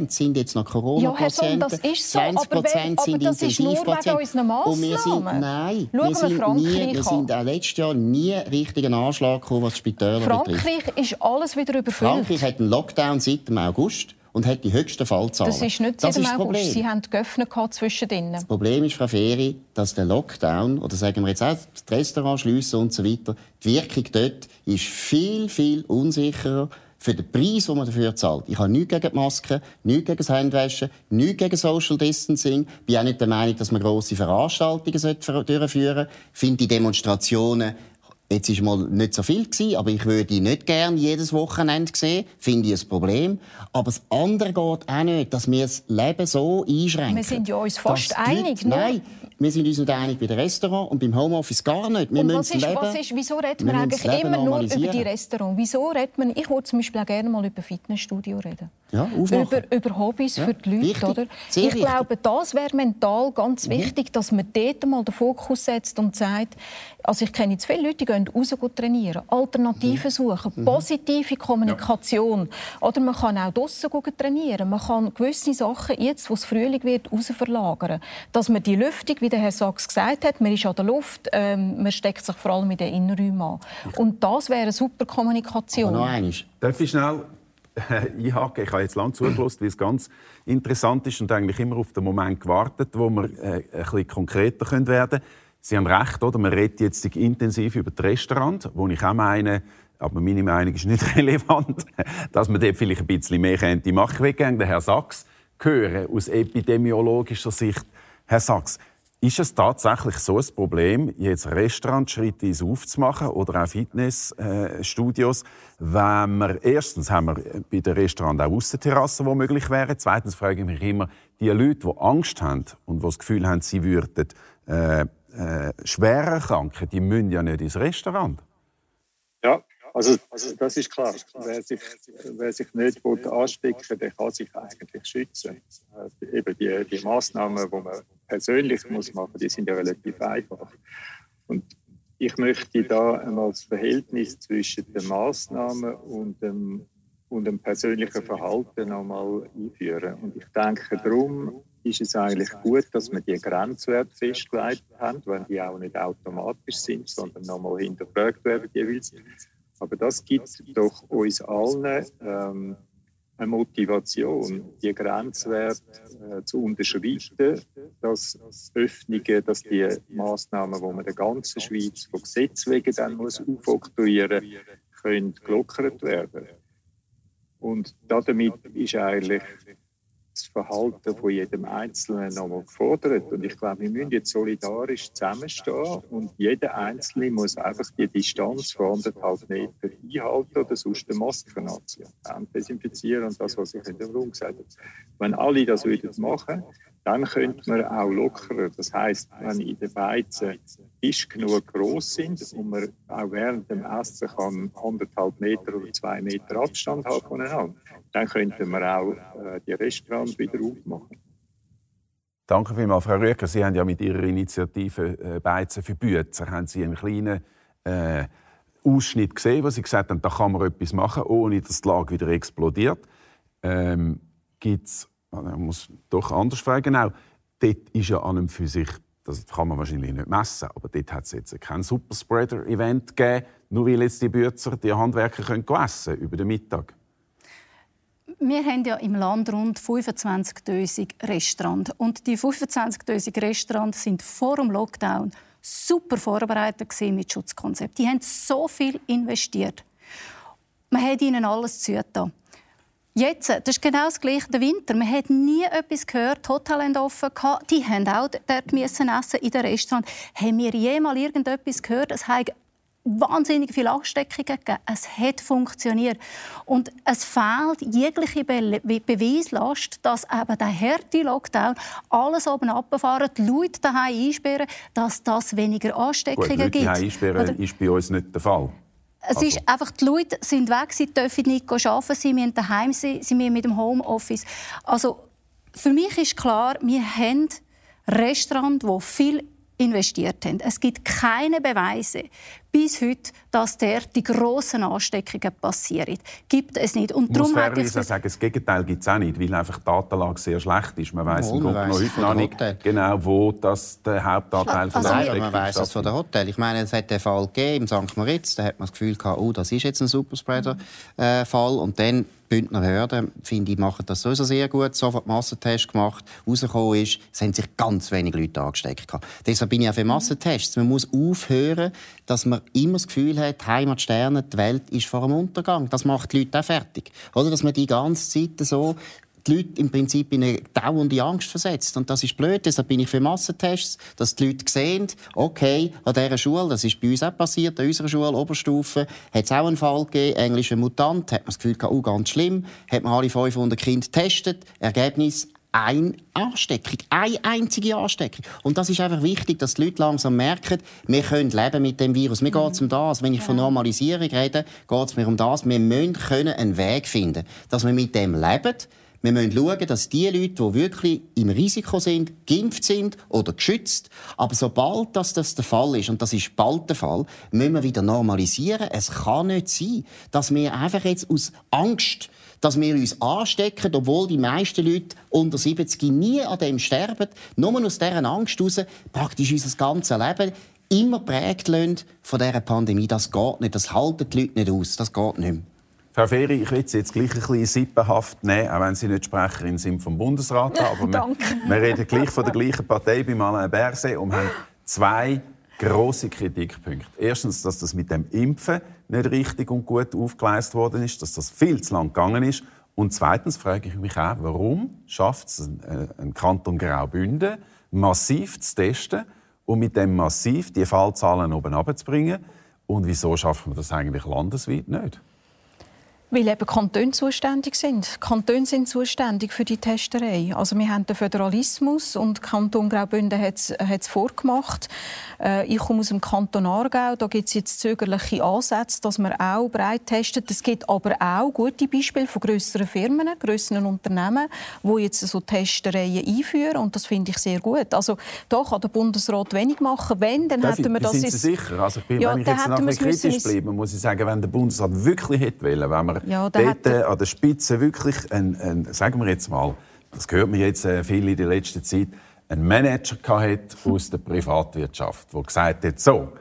sind jetzt noch Corona-Patienten. Ja, das ist so, 20 aber, wenn, aber sind das ist Massnahmen. Und wir sind, nein, wir, wir sind, nie, wir sind auch letztes Jahr nie richtig einen Anschlag gekommen, was Spitäler Frankreich betrifft. Frankreich ist alles wieder überfüllt. Frankreich hat einen Lockdown seit dem August und hat die höchsten Fallzahlen. Das ist nicht seit dem August. Sie haben geöffnet zwischendrin. Das Problem ist, Frau Feri, dass der Lockdown, oder sagen wir jetzt auch das Restaurant schliessen und so weiter, die Wirkung dort ist viel, viel unsicherer für den Preis, den man dafür zahlt. Ich habe nichts gegen die Maske, nichts gegen das Handwaschen, nichts gegen Social Distancing. Ich bin auch nicht der Meinung, dass man grosse Veranstaltungen durchführen sollten. Ich finde die Demonstrationen Jetzt war mal nicht so viel gewesen, aber ich würde nicht gerne jedes Wochenende sehen. Finde ich ein Problem. Aber das andere geht auch nicht, dass wir das Leben so einschränken. Wir sind ja uns fast einig. Leute, nein, wir sind uns nicht einig bei den Restaurants und beim Homeoffice gar nicht. Wir und was ist, was ist, wieso redet man eigentlich immer nur über die Restaurants? Wieso redet man, ich würde zum Beispiel auch gerne mal über Fitnessstudio reden. Ja, über, über Hobbys ja, für die Leute. Wichtig, oder? Ich wichtig. glaube, das wäre mental ganz mhm. wichtig, mhm. dass man dort mal den Fokus setzt und sagt, also ich kenne jetzt viele Leute, die gehen raus trainieren, Alternativen mhm. suchen, mhm. positive Kommunikation. Ja. Oder man kann auch draussen trainieren. Man kann gewisse Sachen, jetzt, wo es Frühling wird, raus verlagern. Dass man die Lüftung, wie der Herr Sachs gesagt hat, man ist an der Luft, ähm, man steckt sich vor allem in den Innenräumen an. Und das wäre eine super Kommunikation. Aber noch eines. Darf ich schnell einhaken? Ich habe jetzt lange zugelassen, wie es ganz interessant ist und eigentlich immer auf den Moment gewartet, wo wir äh, ein bisschen konkreter werden können. Sie haben recht, oder? Man redet jetzt intensiv über das Restaurant, wo ich auch meine, aber meine Meinung ist nicht relevant, dass man dort vielleicht ein bisschen mehr könnte machen könnte. Würde Herr Sachs hören, aus epidemiologischer Sicht. Herr Sachs, ist es tatsächlich so ein Problem, jetzt Restaurants schrittweise aufzumachen oder auch Fitnessstudios, wenn wir erstens haben wir bei den Restaurants auch Aussenterrassen, die möglich wären. Zweitens frage ich mich immer, die Leute, die Angst haben und die das Gefühl haben, sie würden äh, äh, schwer Kranken, die müssen ja nicht ins Restaurant. Ja, also, also das ist klar. Wer sich, wer sich nicht anstecken will, der kann sich eigentlich schützen. Äh, eben die, die Massnahmen, die man persönlich muss machen die sind ja relativ einfach. Und ich möchte da einmal das Verhältnis zwischen den Massnahmen und dem und ein persönliches Verhalten nochmal einführen. Und ich denke, darum ist es eigentlich gut, dass wir die Grenzwerte festgelegt haben, wenn die auch nicht automatisch sind, sondern nochmal hinterfragt werden jeweils. Aber das gibt doch uns allen ähm, eine Motivation, die Grenzwerte äh, zu unterschreiten, dass Öffnungen, dass die Maßnahmen, die man der ganzen Schweiz von Gesetz wegen dann muss aufoktroyieren, können gelockert werden. Und damit ist eigentlich Verhalten von jedem Einzelnen nochmal gefordert. Und ich glaube, wir müssen jetzt solidarisch zusammenstehen und jeder Einzelne muss einfach die Distanz von anderthalb Meter einhalten oder sonst eine Maske anziehen, desinfizieren und das, was ich in dem Raum gesagt habe. Wenn alle das würden machen, dann könnte man auch lockern. Das heißt, wenn in den Beizen Tisch genug groß sind und man auch während dem Essen kann anderthalb Meter oder zwei Meter Abstand haben voneinander, dann könnten wir auch äh, die Restaurants wieder aufmachen. Danke vielmals, Frau Rüecker. Sie haben ja mit Ihrer Initiative äh, Beizen für Bützer haben Sie einen kleinen äh, Ausschnitt gesehen, wo Sie gesagt haben, da kann man etwas machen, ohne dass die Lage wieder explodiert. Ähm, gibt's, also ich muss doch anders fragen, genau, dort ist ja an und für sich, das kann man wahrscheinlich nicht messen, aber dort hat es jetzt kein Superspreader-Event gegeben, nur weil jetzt die Bützer, die Handwerker können essen über den Mittag wir haben ja im Land rund 25.000 Restaurants. Und die 25.000 Restaurants sind vor dem Lockdown super vorbereitet mit Schutzkonzept. Die haben so viel investiert. Man hat ihnen alles zugetan. Jetzt, das ist genau das Gleiche der Winter. Man hat nie etwas gehört. Die Hotels haben offen gehabt. Die haben auch dort essen in den Restaurants. Haben wir jemals irgendetwas gehört? Es wahnsinnig viele Ansteckungen gegeben. Es hat funktioniert. Und es fehlt jegliche Be Beweislast, dass eben der harte Lockdown alles oben abfahren, die Leute daheim einsperren, dass das weniger Ansteckungen Gut, gibt. Leute einsperren Oder? ist bei uns nicht der Fall. Es also. ist einfach, die Leute sind weg, sie dürfen nicht arbeiten, sie müssen daheim sein, sie müssen mit dem Homeoffice. Also für mich ist klar, wir haben Restaurants, die viel investiert haben. Es gibt keine Beweise bis heute, dass der die grossen Ansteckungen passieren. Gibt es nicht. Und darum muss ich sagen, das Gegenteil gibt es auch nicht, weil einfach die Datenlage sehr schlecht ist. Man weiß im Grunde noch heute noch nicht genau, wo das der Hauptanteil von der also, Man weiß es von der Hotel. Ich meine, es hat den Fall gegeben im St. Moritz, da hat man das Gefühl gehabt, oh, das ist jetzt ein Superspreader-Fall. Und dann Bündner Behörden, finde ich, machen das sowieso sehr gut. Sofort Massentest gemacht. Rausgekommen ist, es haben sich ganz wenige Leute angesteckt. Deshalb bin ich auch für Massentests. Man muss aufhören, dass man immer das Gefühl hat, Heimatsterne, die Welt ist vor dem Untergang. Das macht die Leute auch fertig. Oder dass man die ganze Zeit so die Leute im Prinzip in eine dauernde Angst versetzt. Und das ist blöd. Deshalb bin ich für Massentests, dass die Leute sehen, okay, an dieser Schule, das ist bei uns auch passiert, an unserer Schule, Oberstufe, hat es auch einen Fall gegeben, englischer Mutant, hat man das Gefühl oh, ganz schlimm, hat man alle 500 Kinder getestet, Ergebnis eine Ansteckung, eine einzige Ansteckung. Und das ist einfach wichtig, dass die Leute langsam merken, wir können leben mit dem Virus. Mir geht es um das. Wenn ich von Normalisierung rede, geht es mir um das. Wir müssen einen Weg finden, dass wir mit dem leben wir müssen schauen, dass die Leute, die wirklich im Risiko sind, geimpft sind oder geschützt. Aber sobald das, das der Fall ist, und das ist bald der Fall, müssen wir wieder normalisieren. Es kann nicht sein, dass wir einfach jetzt aus Angst dass wir uns anstecken, obwohl die meisten Leute unter 70 nie an dem sterben, nur aus dieser Angst heraus praktisch unser ganzes Leben immer prägt von dieser Pandemie. Das geht nicht, das halten die Leute nicht aus, das geht nicht mehr. Frau Feri, ich will Sie jetzt gleich ein bisschen sippenhaft nehmen, auch wenn Sie nicht Sprecherin sind vom Bundesrat. Aber wir, wir, reden gleich von der gleichen Partei bei Alain Berset und haben zwei große Kritikpunkte. Erstens, dass das mit dem Impfen nicht richtig und gut aufgeleistet worden ist, dass das viel zu lang gegangen ist. Und zweitens frage ich mich auch, warum schafft es ein, äh, Kanton Graubünden, massiv zu testen und mit dem massiv die Fallzahlen oben abzubringen? Und wieso schafft man das eigentlich landesweit nicht? Weil eben Kantone zuständig sind. Kantone sind zuständig für die Testerei. Also wir haben den Föderalismus und Kanton Graubünden hat es vorgemacht. Äh, ich komme aus dem Kanton Aargau. Da gibt es jetzt zögerliche Ansätze, dass man auch breit testet. Es gibt aber auch gute Beispiele von größeren Firmen, größeren Unternehmen, die jetzt so Testereien einführen. Und das finde ich sehr gut. Also da kann der Bundesrat wenig machen. Wenn, dann Darf hätten wir das... Sind Sie sicher? Also ich bin, ja, wenn ich jetzt noch kritisch bleibe, muss ich sagen, wenn der Bundesrat wirklich hätte wollen, wenn man ja, dort äh, an der Spitze wirklich ein, ein, sagen wir jetzt mal, das hört man jetzt äh, viel in der letzten Zeit, ein Manager hatte aus der Privatwirtschaft, der gesagt hat, so,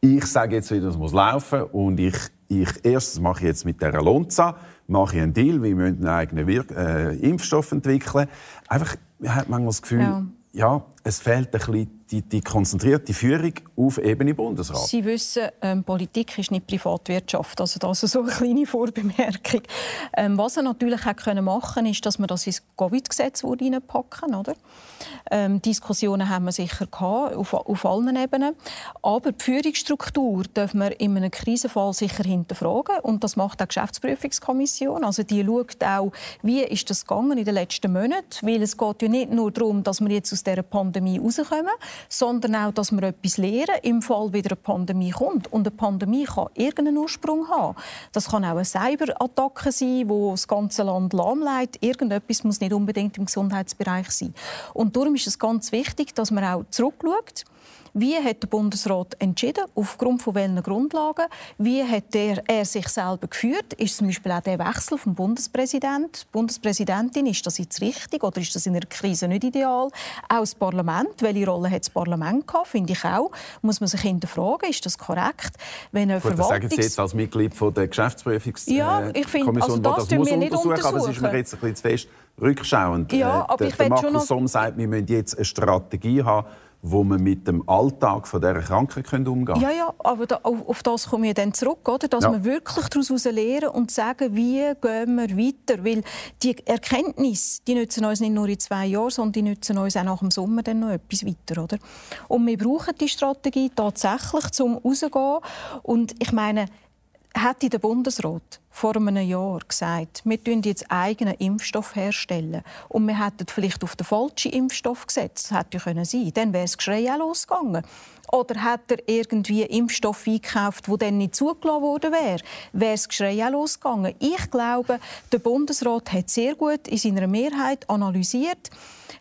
ich sage jetzt, wie das muss laufen und ich, ich erstens mache ich jetzt mit der Lonza mache ich einen Deal, wir müssen einen eigenen Wir äh, Impfstoff entwickeln. Einfach, man hat manchmal das Gefühl, ja ja, es fehlt ein bisschen die, die, konzentrierte Führung auf Ebene Bundesrat. Sie wissen, ähm, Politik ist nicht Privatwirtschaft. Also das ist so eine kleine Vorbemerkung. Ähm, was er natürlich auch können machen ist, dass man das ins Covid-Gesetz reinpacken oder? Ähm, Diskussionen haben wir sicher gehabt, auf, auf allen Ebenen. Aber die Führungsstruktur dürfen wir in einem Krisenfall sicher hinterfragen. Und das macht auch die Geschäftsprüfungskommission. Also die schaut auch, wie ist das gegangen in den letzten Monaten. Weil es geht ja nicht nur darum, dass wir jetzt aus dieser Pandemie rauskommen, sondern auch, dass wir etwas lernen, im Fall wieder eine Pandemie kommt. Und eine Pandemie kann irgendeinen Ursprung haben. Das kann auch eine Cyberattacke sein, die das ganze Land lahmlegt. Irgendetwas muss nicht unbedingt im Gesundheitsbereich sein. Und darum ist es ganz wichtig, dass man auch zurückschaut wie hat der Bundesrat entschieden? Aufgrund von welchen Grundlagen? Wie hat er, er sich selber geführt? Ist zum Beispiel auch der Wechsel vom Bundespräsident, Bundespräsidentin, ist das jetzt richtig oder ist das in einer Krise nicht ideal? Auch das Parlament, welche Rolle hat das Parlament gehabt? Finde ich auch. Muss man sich hinterfragen, ist das korrekt? Wenn eine Gut, Verwaltungs... sagen Sie jetzt als Mitglied von der Geschäftsprüfungskommission, ja, ich finde, also das, das muss wir untersuchen, aber es ist mir jetzt ein bisschen zu fest rückschauend. Ja, aber der, ich der Markus noch... Somm sagt, wir müssen jetzt eine Strategie haben, wo man mit dem Alltag von dieser Krankheit umgehen können. Ja, ja, aber da, auf, das komme ich dann zurück, oder? dass ja. wir wirklich daraus lernen und sagen, wie gehen wir weiter. Weil die Erkenntnisse, die nützen uns nicht nur in zwei Jahren, sondern die nützen uns auch nach dem Sommer dann noch etwas weiter. Oder? Und wir brauchen die Strategie tatsächlich, um rauszugehen. Und ich meine, hätte der Bundesrat vor einem Jahr gesagt, wir herstellen jetzt eigenen Impfstoff herstellen und wir hätten vielleicht auf den falschen Impfstoff gesetzt, das hätte können sein, dann wäre das Geschrei auch losgegangen. Oder hat er irgendwie Impfstoff eingekauft, der dann nicht zugelassen worden wäre, wäre das Geschrei auch losgegangen. Ich glaube, der Bundesrat hat sehr gut in seiner Mehrheit analysiert,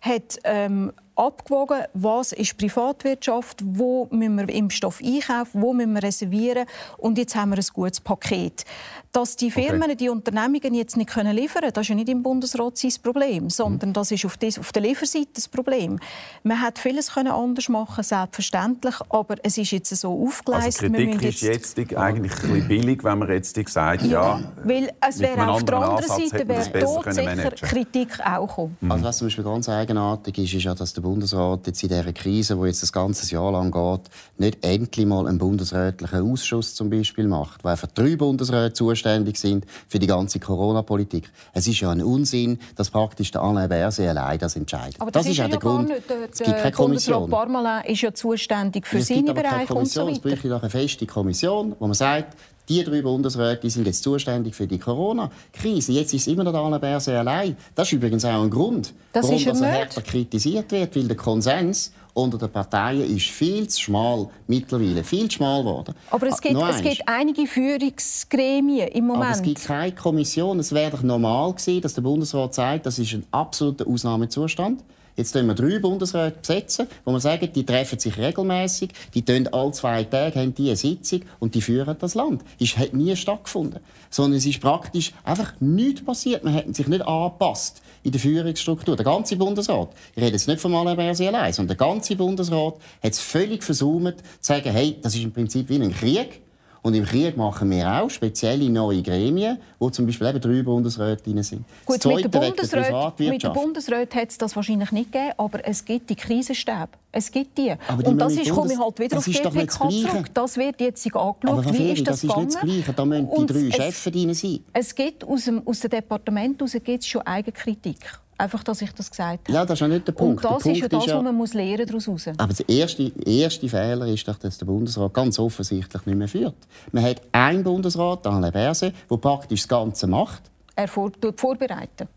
hat ähm, abgewogen, was ist Privatwirtschaft, wo müssen wir Impfstoff einkaufen, wo müssen wir reservieren und jetzt haben wir ein gutes Paket. Dass die Firmen, okay. die Unternehmungen jetzt nicht können liefern können, das ist ja nicht im Bundesrat sein Problem, sondern mhm. das ist auf, des, auf der Lieferseite das Problem. Man hätte vieles können anders machen selbstverständlich, aber es ist jetzt so aufgeleistet. Also Kritik ist jetzt, jetzt eigentlich ein bisschen billig, wenn man jetzt sagt, ja, ja weil es wäre auf der anderen Seite wäre dort sicher Kritik auch gekommen. Mhm. Also was zum Beispiel ganz eigenartig ist, ist ja, dass der Bundesrat jetzt in dieser Krise, die jetzt das ganze Jahr lang geht, nicht endlich mal einen bundesrätlichen Ausschuss zum Beispiel macht, wo einfach drei Bundesräte zuständig sind für die ganze Corona-Politik. Es ist ja ein Unsinn, dass praktisch der Alain Berset allein das entscheidet. Aber das, das ist ja der Grund. Nicht. Der, es gibt keine Kommission. Parmalin ist ja zuständig für seine Bereiche und so weiter. Es bräuchte doch eine feste Kommission, wo man sagt, die drei Bundesräte sind jetzt zuständig für die Corona-Krise. Jetzt ist immer noch Alain Berset allein. Das ist übrigens auch ein Grund, das warum er härter kritisiert wird, weil der Konsens unter den Parteien ist viel zu schmal mittlerweile, viel zu schmal geworden. Aber es gibt, es gibt einige Führungsgremien im Moment. Aber es gibt keine Kommission. Es wäre doch normal gewesen, dass der Bundesrat sagt, das ist ein absoluter Ausnahmezustand. Jetzt tun wir drei Bundesräte besetzen, wo wir sagen, die treffen sich regelmäßig, die tun alle zwei Tage haben die eine Sitzung und die führen das Land. Es hat nie stattgefunden, sondern es ist praktisch einfach nichts passiert. Man hat sich nicht angepasst in der Führungsstruktur. Der ganze Bundesrat, ich rede jetzt nicht von Alain Berset allein, sondern der ganze Bundesrat hat es völlig versäumt, zu sagen, hey, das ist im Prinzip wie ein Krieg. Und im Krieg machen wir auch spezielle neue Gremien, wo zum Beispiel eben drei Bundesräte drin sind. Gut, mit der Bundesrat, mit der Bundesrat hat es das wahrscheinlich nicht gegeben, aber es gibt die Krisenstäbe. Es gibt die. die und das ist, komme ich halt wieder auf die GPK zurück. Das wird jetzt angeschaut. Aber Wie ist das, das ist nicht das Gleiche. Da müssen die drei Chefs drin sein. Es gibt aus dem, aus dem Departement heraus schon Eigenkritik. Einfach, dass ich das gesagt habe. Ja, das ist ja nicht der Punkt. Und das der ist ja das, was man muss lernen daraus muss. Aber der erste, erste Fehler ist doch, dass der Bundesrat ganz offensichtlich nicht mehr führt. Man hat einen Bundesrat, Alain Berset, der praktisch das Ganze macht. Er vorbereitet.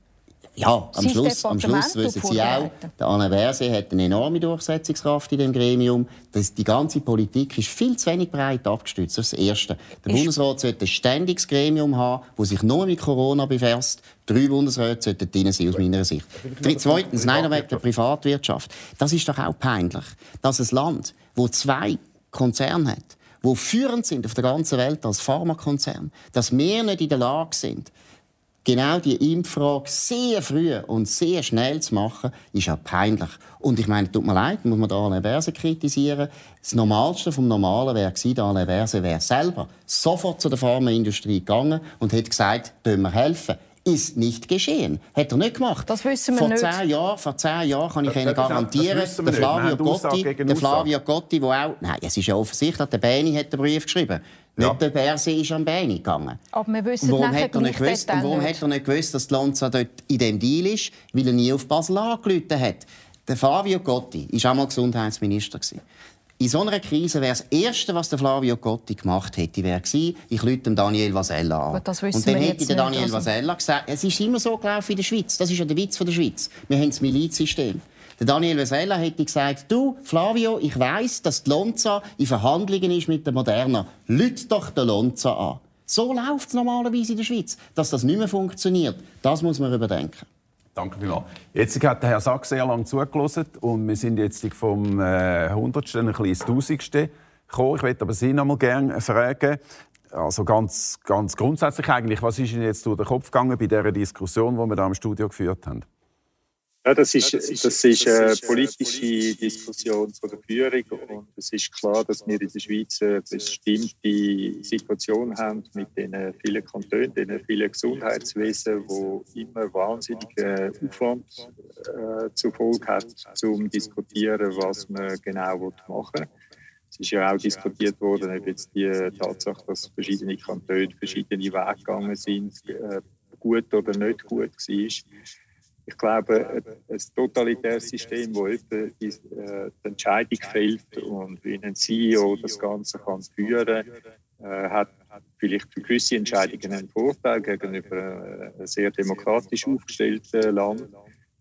Ja, am Schluss, am Schluss wissen Sie auch, der Anne Verse hat eine enorme Durchsetzungskraft in dem Gremium. Das, die ganze Politik ist viel zu wenig breit abgestützt. Das ist das Erste. Der ist Bundesrat sollte ein ständiges Gremium haben, das sich nur mit Corona befasst. Drei Bundesräte sollten drin sein, aus meiner Sicht. Zweitens, nein, wegen der Privatwirtschaft. Das ist doch auch peinlich, dass ein Land, das zwei Konzerne hat, die führend sind auf der ganzen Welt als Pharmakonzern, dass wir nicht in der Lage sind, genau die Impffrage sehr früh und sehr schnell zu machen, ist ja peinlich. Und ich meine, tut mir leid, muss man da Alain Berse kritisieren. Das Normalste vom Normalen wäre gewesen, Alain Berse wäre selber sofort zu der Pharmaindustrie gegangen und hätte gesagt, können wir helfen ist nicht geschehen. Hat er nicht gemacht. Das wissen wir vor nicht. Zehn Jahren, vor zehn Jahren kann ich Ihnen garantieren, der Flavio, Gotti, der Flavio Gotti, der auch... Nein, es ist ja offensichtlich, der Beni hat den Brief geschrieben. Nicht ja. der Berse ist am Bein gegangen. Aber wir wissen warum hat er nicht gewusst, und warum hat er nicht gewusst, dass die Lonza dort in dem Deal ist? Weil er nie auf Basel angerufen hat. Der Flavio Gotti war auch mal Gesundheitsminister. In so einer Krise wäre das Erste, was der Flavio Gotti gemacht hätte, wäre gewesen, ich lüte Daniel Vasella an. und dann hätte der Daniel nicht, also. Vasella gesagt, es ist immer so gelaufen in der Schweiz. Das ist ja der Witz von der Schweiz. Wir haben das Milizsystem. Daniel Vesella hätte gesagt, du, Flavio, ich weiß, dass die Lonza in Verhandlungen ist mit der Moderna. Lüt doch den Lonza an. So läuft es normalerweise in der Schweiz. Dass das nicht mehr funktioniert, das muss man überdenken. Danke vielmals. Jetzt hat der Herr Sack sehr lange zugelassen und wir sind jetzt vom äh, Hundertsten ein bisschen ins Tausendste gekommen. Ich möchte aber Sie noch mal gerne fragen, also ganz, ganz grundsätzlich eigentlich, was ist Ihnen jetzt durch den Kopf gegangen bei dieser Diskussion, die wir da im Studio geführt haben? Ja, das ist, das ist eine politische Diskussion von der Führung und es ist klar, dass wir in der Schweiz eine bestimmte Situation haben mit den vielen Kantonen, den vielen Gesundheitswesen, wo immer wahnsinnigen Aufwand äh, zur Folge hat, um zu diskutieren, was man genau machen will. Es ist ja auch diskutiert worden, ob jetzt die Tatsache, dass verschiedene Kantone verschiedene Wege gegangen sind, äh, gut oder nicht gut war ich glaube, ein totalitäres System, wo jemand die, äh, die Entscheidung fällt und wie ein CEO das Ganze kann führen kann, äh, hat vielleicht für gewisse Entscheidungen einen Vorteil gegenüber äh, einem sehr demokratisch aufgestellten Land.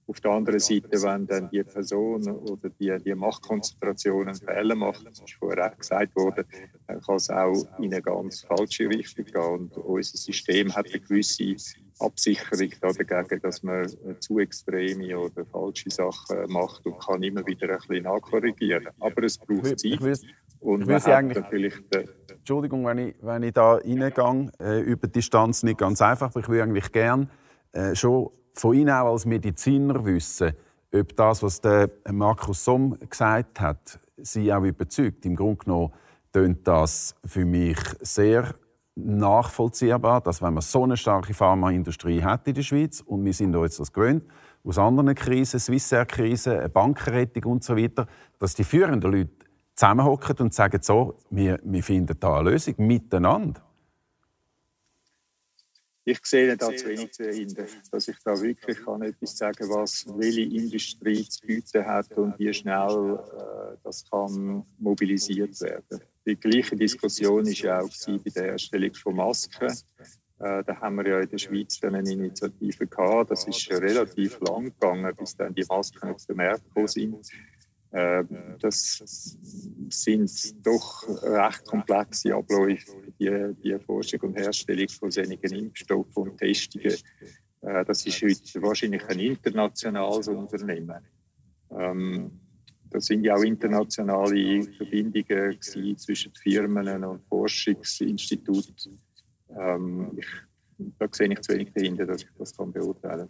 Auf der anderen Seite, wenn dann die Person oder die, die Machtkonzentration einen Fehler macht, das ist vorher auch gesagt worden, dann kann es auch in eine ganz falsche Richtung gehen. Und unser System hat eine gewisse Absicherung dagegen, dass man zu extreme oder falsche Sachen macht und kann immer wieder ein bisschen nachkorrigieren. Aber es braucht Zeit. Und ich will Sie eigentlich, natürlich Entschuldigung, wenn ich, wenn ich da reingehe, äh, über die Distanz nicht ganz einfach, aber ich würde eigentlich gerne äh, schon von Ihnen auch als Mediziner wissen, ob das, was der Markus Somm gesagt hat, Sie auch überzeugt. Im Grunde genommen tönt das für mich sehr nachvollziehbar, dass wenn man so eine starke Pharmaindustrie hat in der Schweiz und wir sind uns das gewöhnt aus anderen Krisen, Swissair-Krise, Bankenrettung und so weiter, dass die führenden Leute zusammenhocken und sagen so, wir, wir finden da eine Lösung miteinander. Ich sehe da zu wenig dahinter, dass ich da wirklich kann etwas sagen was welche Industrie zu bieten hat und wie schnell äh, das kann mobilisiert werden. Die gleiche Diskussion ist ja auch bei der Erstellung von Masken. Äh, da haben wir ja in der Schweiz dann eine Initiative gehabt. Das ist relativ lang gegangen, bis dann die Masken auf den Markt gekommen sind. Ähm, das sind doch recht komplexe Abläufe, die, die Forschung und Herstellung von solchen Impfstoffen und Testungen. Äh, das ist heute wahrscheinlich ein internationales Unternehmen. Ähm, da sind ja auch internationale Verbindungen zwischen Firmen und Forschungsinstituten. Ähm, da sehe ich zu wenig dahinter, dass ich das beurteilen kann.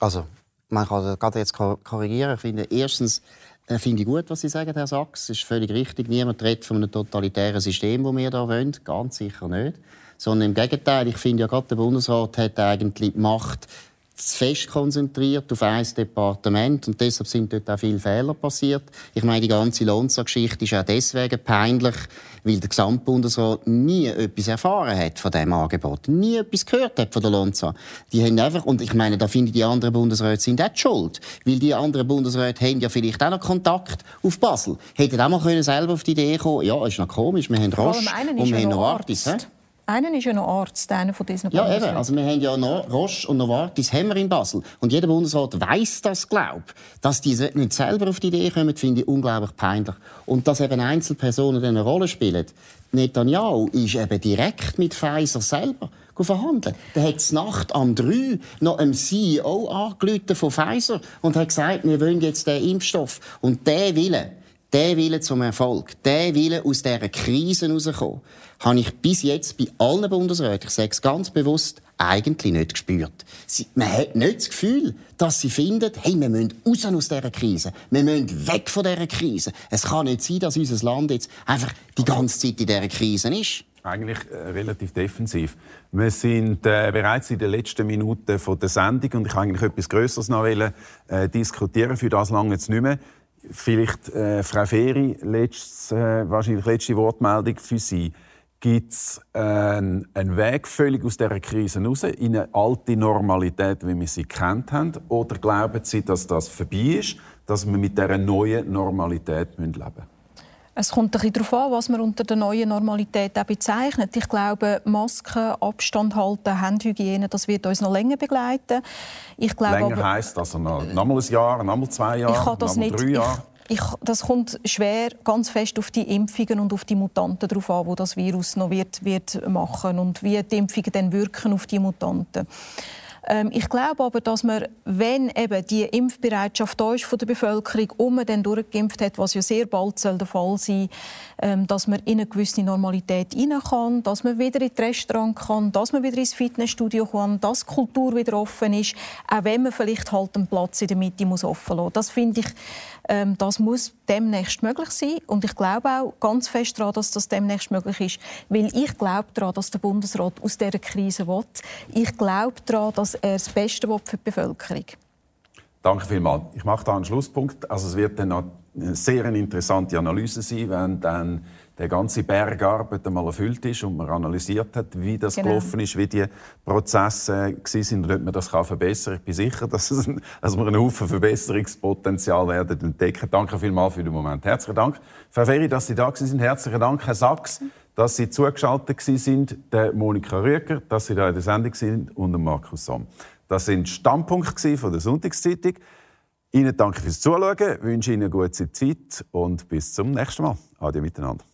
Also, man kann gerade jetzt korrigieren. Ich finde, erstens, äh, finde ich gut, was Sie sagen, Herr Sachs. Das ist völlig richtig. Niemand redet von einem totalitären System, das wir hier wollen. Ganz sicher nicht. Sondern im Gegenteil. Ich finde ja gerade, der Bundesrat hat eigentlich die Macht, zu fest konzentriert auf ein Departement und deshalb sind dort auch viele Fehler passiert. Ich meine, die ganze Lonza-Geschichte ist auch deswegen peinlich, weil der Gesamtbundesrat nie etwas erfahren hat von diesem Angebot, nie etwas gehört hat von der Lonza. Die haben einfach, und ich meine, da finde ich, die anderen Bundesräte sind auch schuld, weil die anderen Bundesräte haben ja vielleicht auch noch Kontakt auf Basel. Hätten auch mal können selber auf die Idee kommen, ja, ist noch komisch, wir haben Roche und wir haben Novartis. Einer ist ja noch Arzt, einer von diesen Ja, eben. Also wir haben ja noch Roche und Novartis haben wir in Basel. Und jeder Bundesrat weiß das, glaube Dass die nicht selber auf die Idee kommen, finde ich unglaublich peinlich. Und dass eben Einzelpersonen eine Rolle spielen. Netanyahu ist eben direkt mit Pfizer selber verhandeln. Der hat Nacht am 3 noch einem CEO angerufen von Pfizer und hat gesagt, wir wollen jetzt den Impfstoff. Und der Wille, der Wille zum Erfolg, der Wille aus dieser Krise herauszukommen, habe ich bis jetzt bei allen Bundesräten, ich sage es ganz bewusst, eigentlich nicht gespürt. Sie, man hat nicht das Gefühl, dass sie finden, hey, wir müssen raus aus dieser Krise. Wir müssen weg von dieser Krise. Es kann nicht sein, dass unser Land jetzt einfach die ganze Zeit in dieser Krise ist. Eigentlich äh, relativ defensiv. Wir sind äh, bereits in den letzten Minuten von der Sendung und ich eigentlich etwas Größeres noch wollen, äh, diskutieren. Für das lange jetzt nicht mehr. Vielleicht äh, Frau Feri, letztes, äh, wahrscheinlich letzte Wortmeldung für Sie. Gibt es äh, einen Weg völlig aus dieser Krise heraus, in eine alte Normalität, wie wir sie kennt haben? Oder glauben Sie, dass das vorbei ist, dass wir mit dieser neuen Normalität leben müssen? Es kommt ein bisschen darauf an, was man unter der neuen Normalität auch bezeichnet. Ich glaube, Masken, Abstand halten, Handhygiene, das wird uns noch länger begleiten. Ich glaube, länger aber, heisst also noch, noch mal ein Jahr, noch mal zwei Jahre, ich kann das noch mal drei Jahre? Ich, das kommt schwer ganz fest auf die Impfungen und auf die Mutanten darauf an, wo das Virus noch wird, wird machen und wie die Impfungen dann wirken auf die Mutanten. Ähm, ich glaube aber, dass man, wenn eben die Impfbereitschaft da ist von der Bevölkerung und man dann durchgeimpft hat, was ja sehr bald soll der Fall sein ähm, dass man in eine gewisse Normalität hinein kann, dass man wieder in das Restaurant kann, dass man wieder ins Fitnessstudio kann, dass die Kultur wieder offen ist, auch wenn man vielleicht halt einen Platz in der Mitte muss offen lassen. Das finde ich, ähm, das muss demnächst möglich sein und ich glaube auch ganz fest daran, dass das demnächst möglich ist, weil ich glaube daran, dass der Bundesrat aus dieser Krise will. Ich glaube daran, dass er das Beste für die Bevölkerung. Danke vielmals. Ich mache da einen Schlusspunkt. Also es wird dann noch eine sehr interessante Analyse sein, wenn dann der ganze Berg Arbeit einmal erfüllt ist und man analysiert hat, wie das genau. gelaufen ist, wie die Prozesse sind und ob man das kann verbessern kann. Ich bin sicher, dass, es ein, dass wir einen Haufen Verbesserungspotenzial werden entdecken. Danke vielmals für den Moment. Herzlichen Dank, Frau Ferri, dass Sie da sind. Herzlichen Dank, Herr Sachs, dass Sie zugeschaltet sind. Der Monika Rüeger, dass Sie da in der Sendung sind und Markus Somm. Das sind Standpunkte von der Sonntagszeitung. Ihnen danke fürs Zuschauen, wünsche Ihnen eine gute Zeit und bis zum nächsten Mal. Adieu miteinander.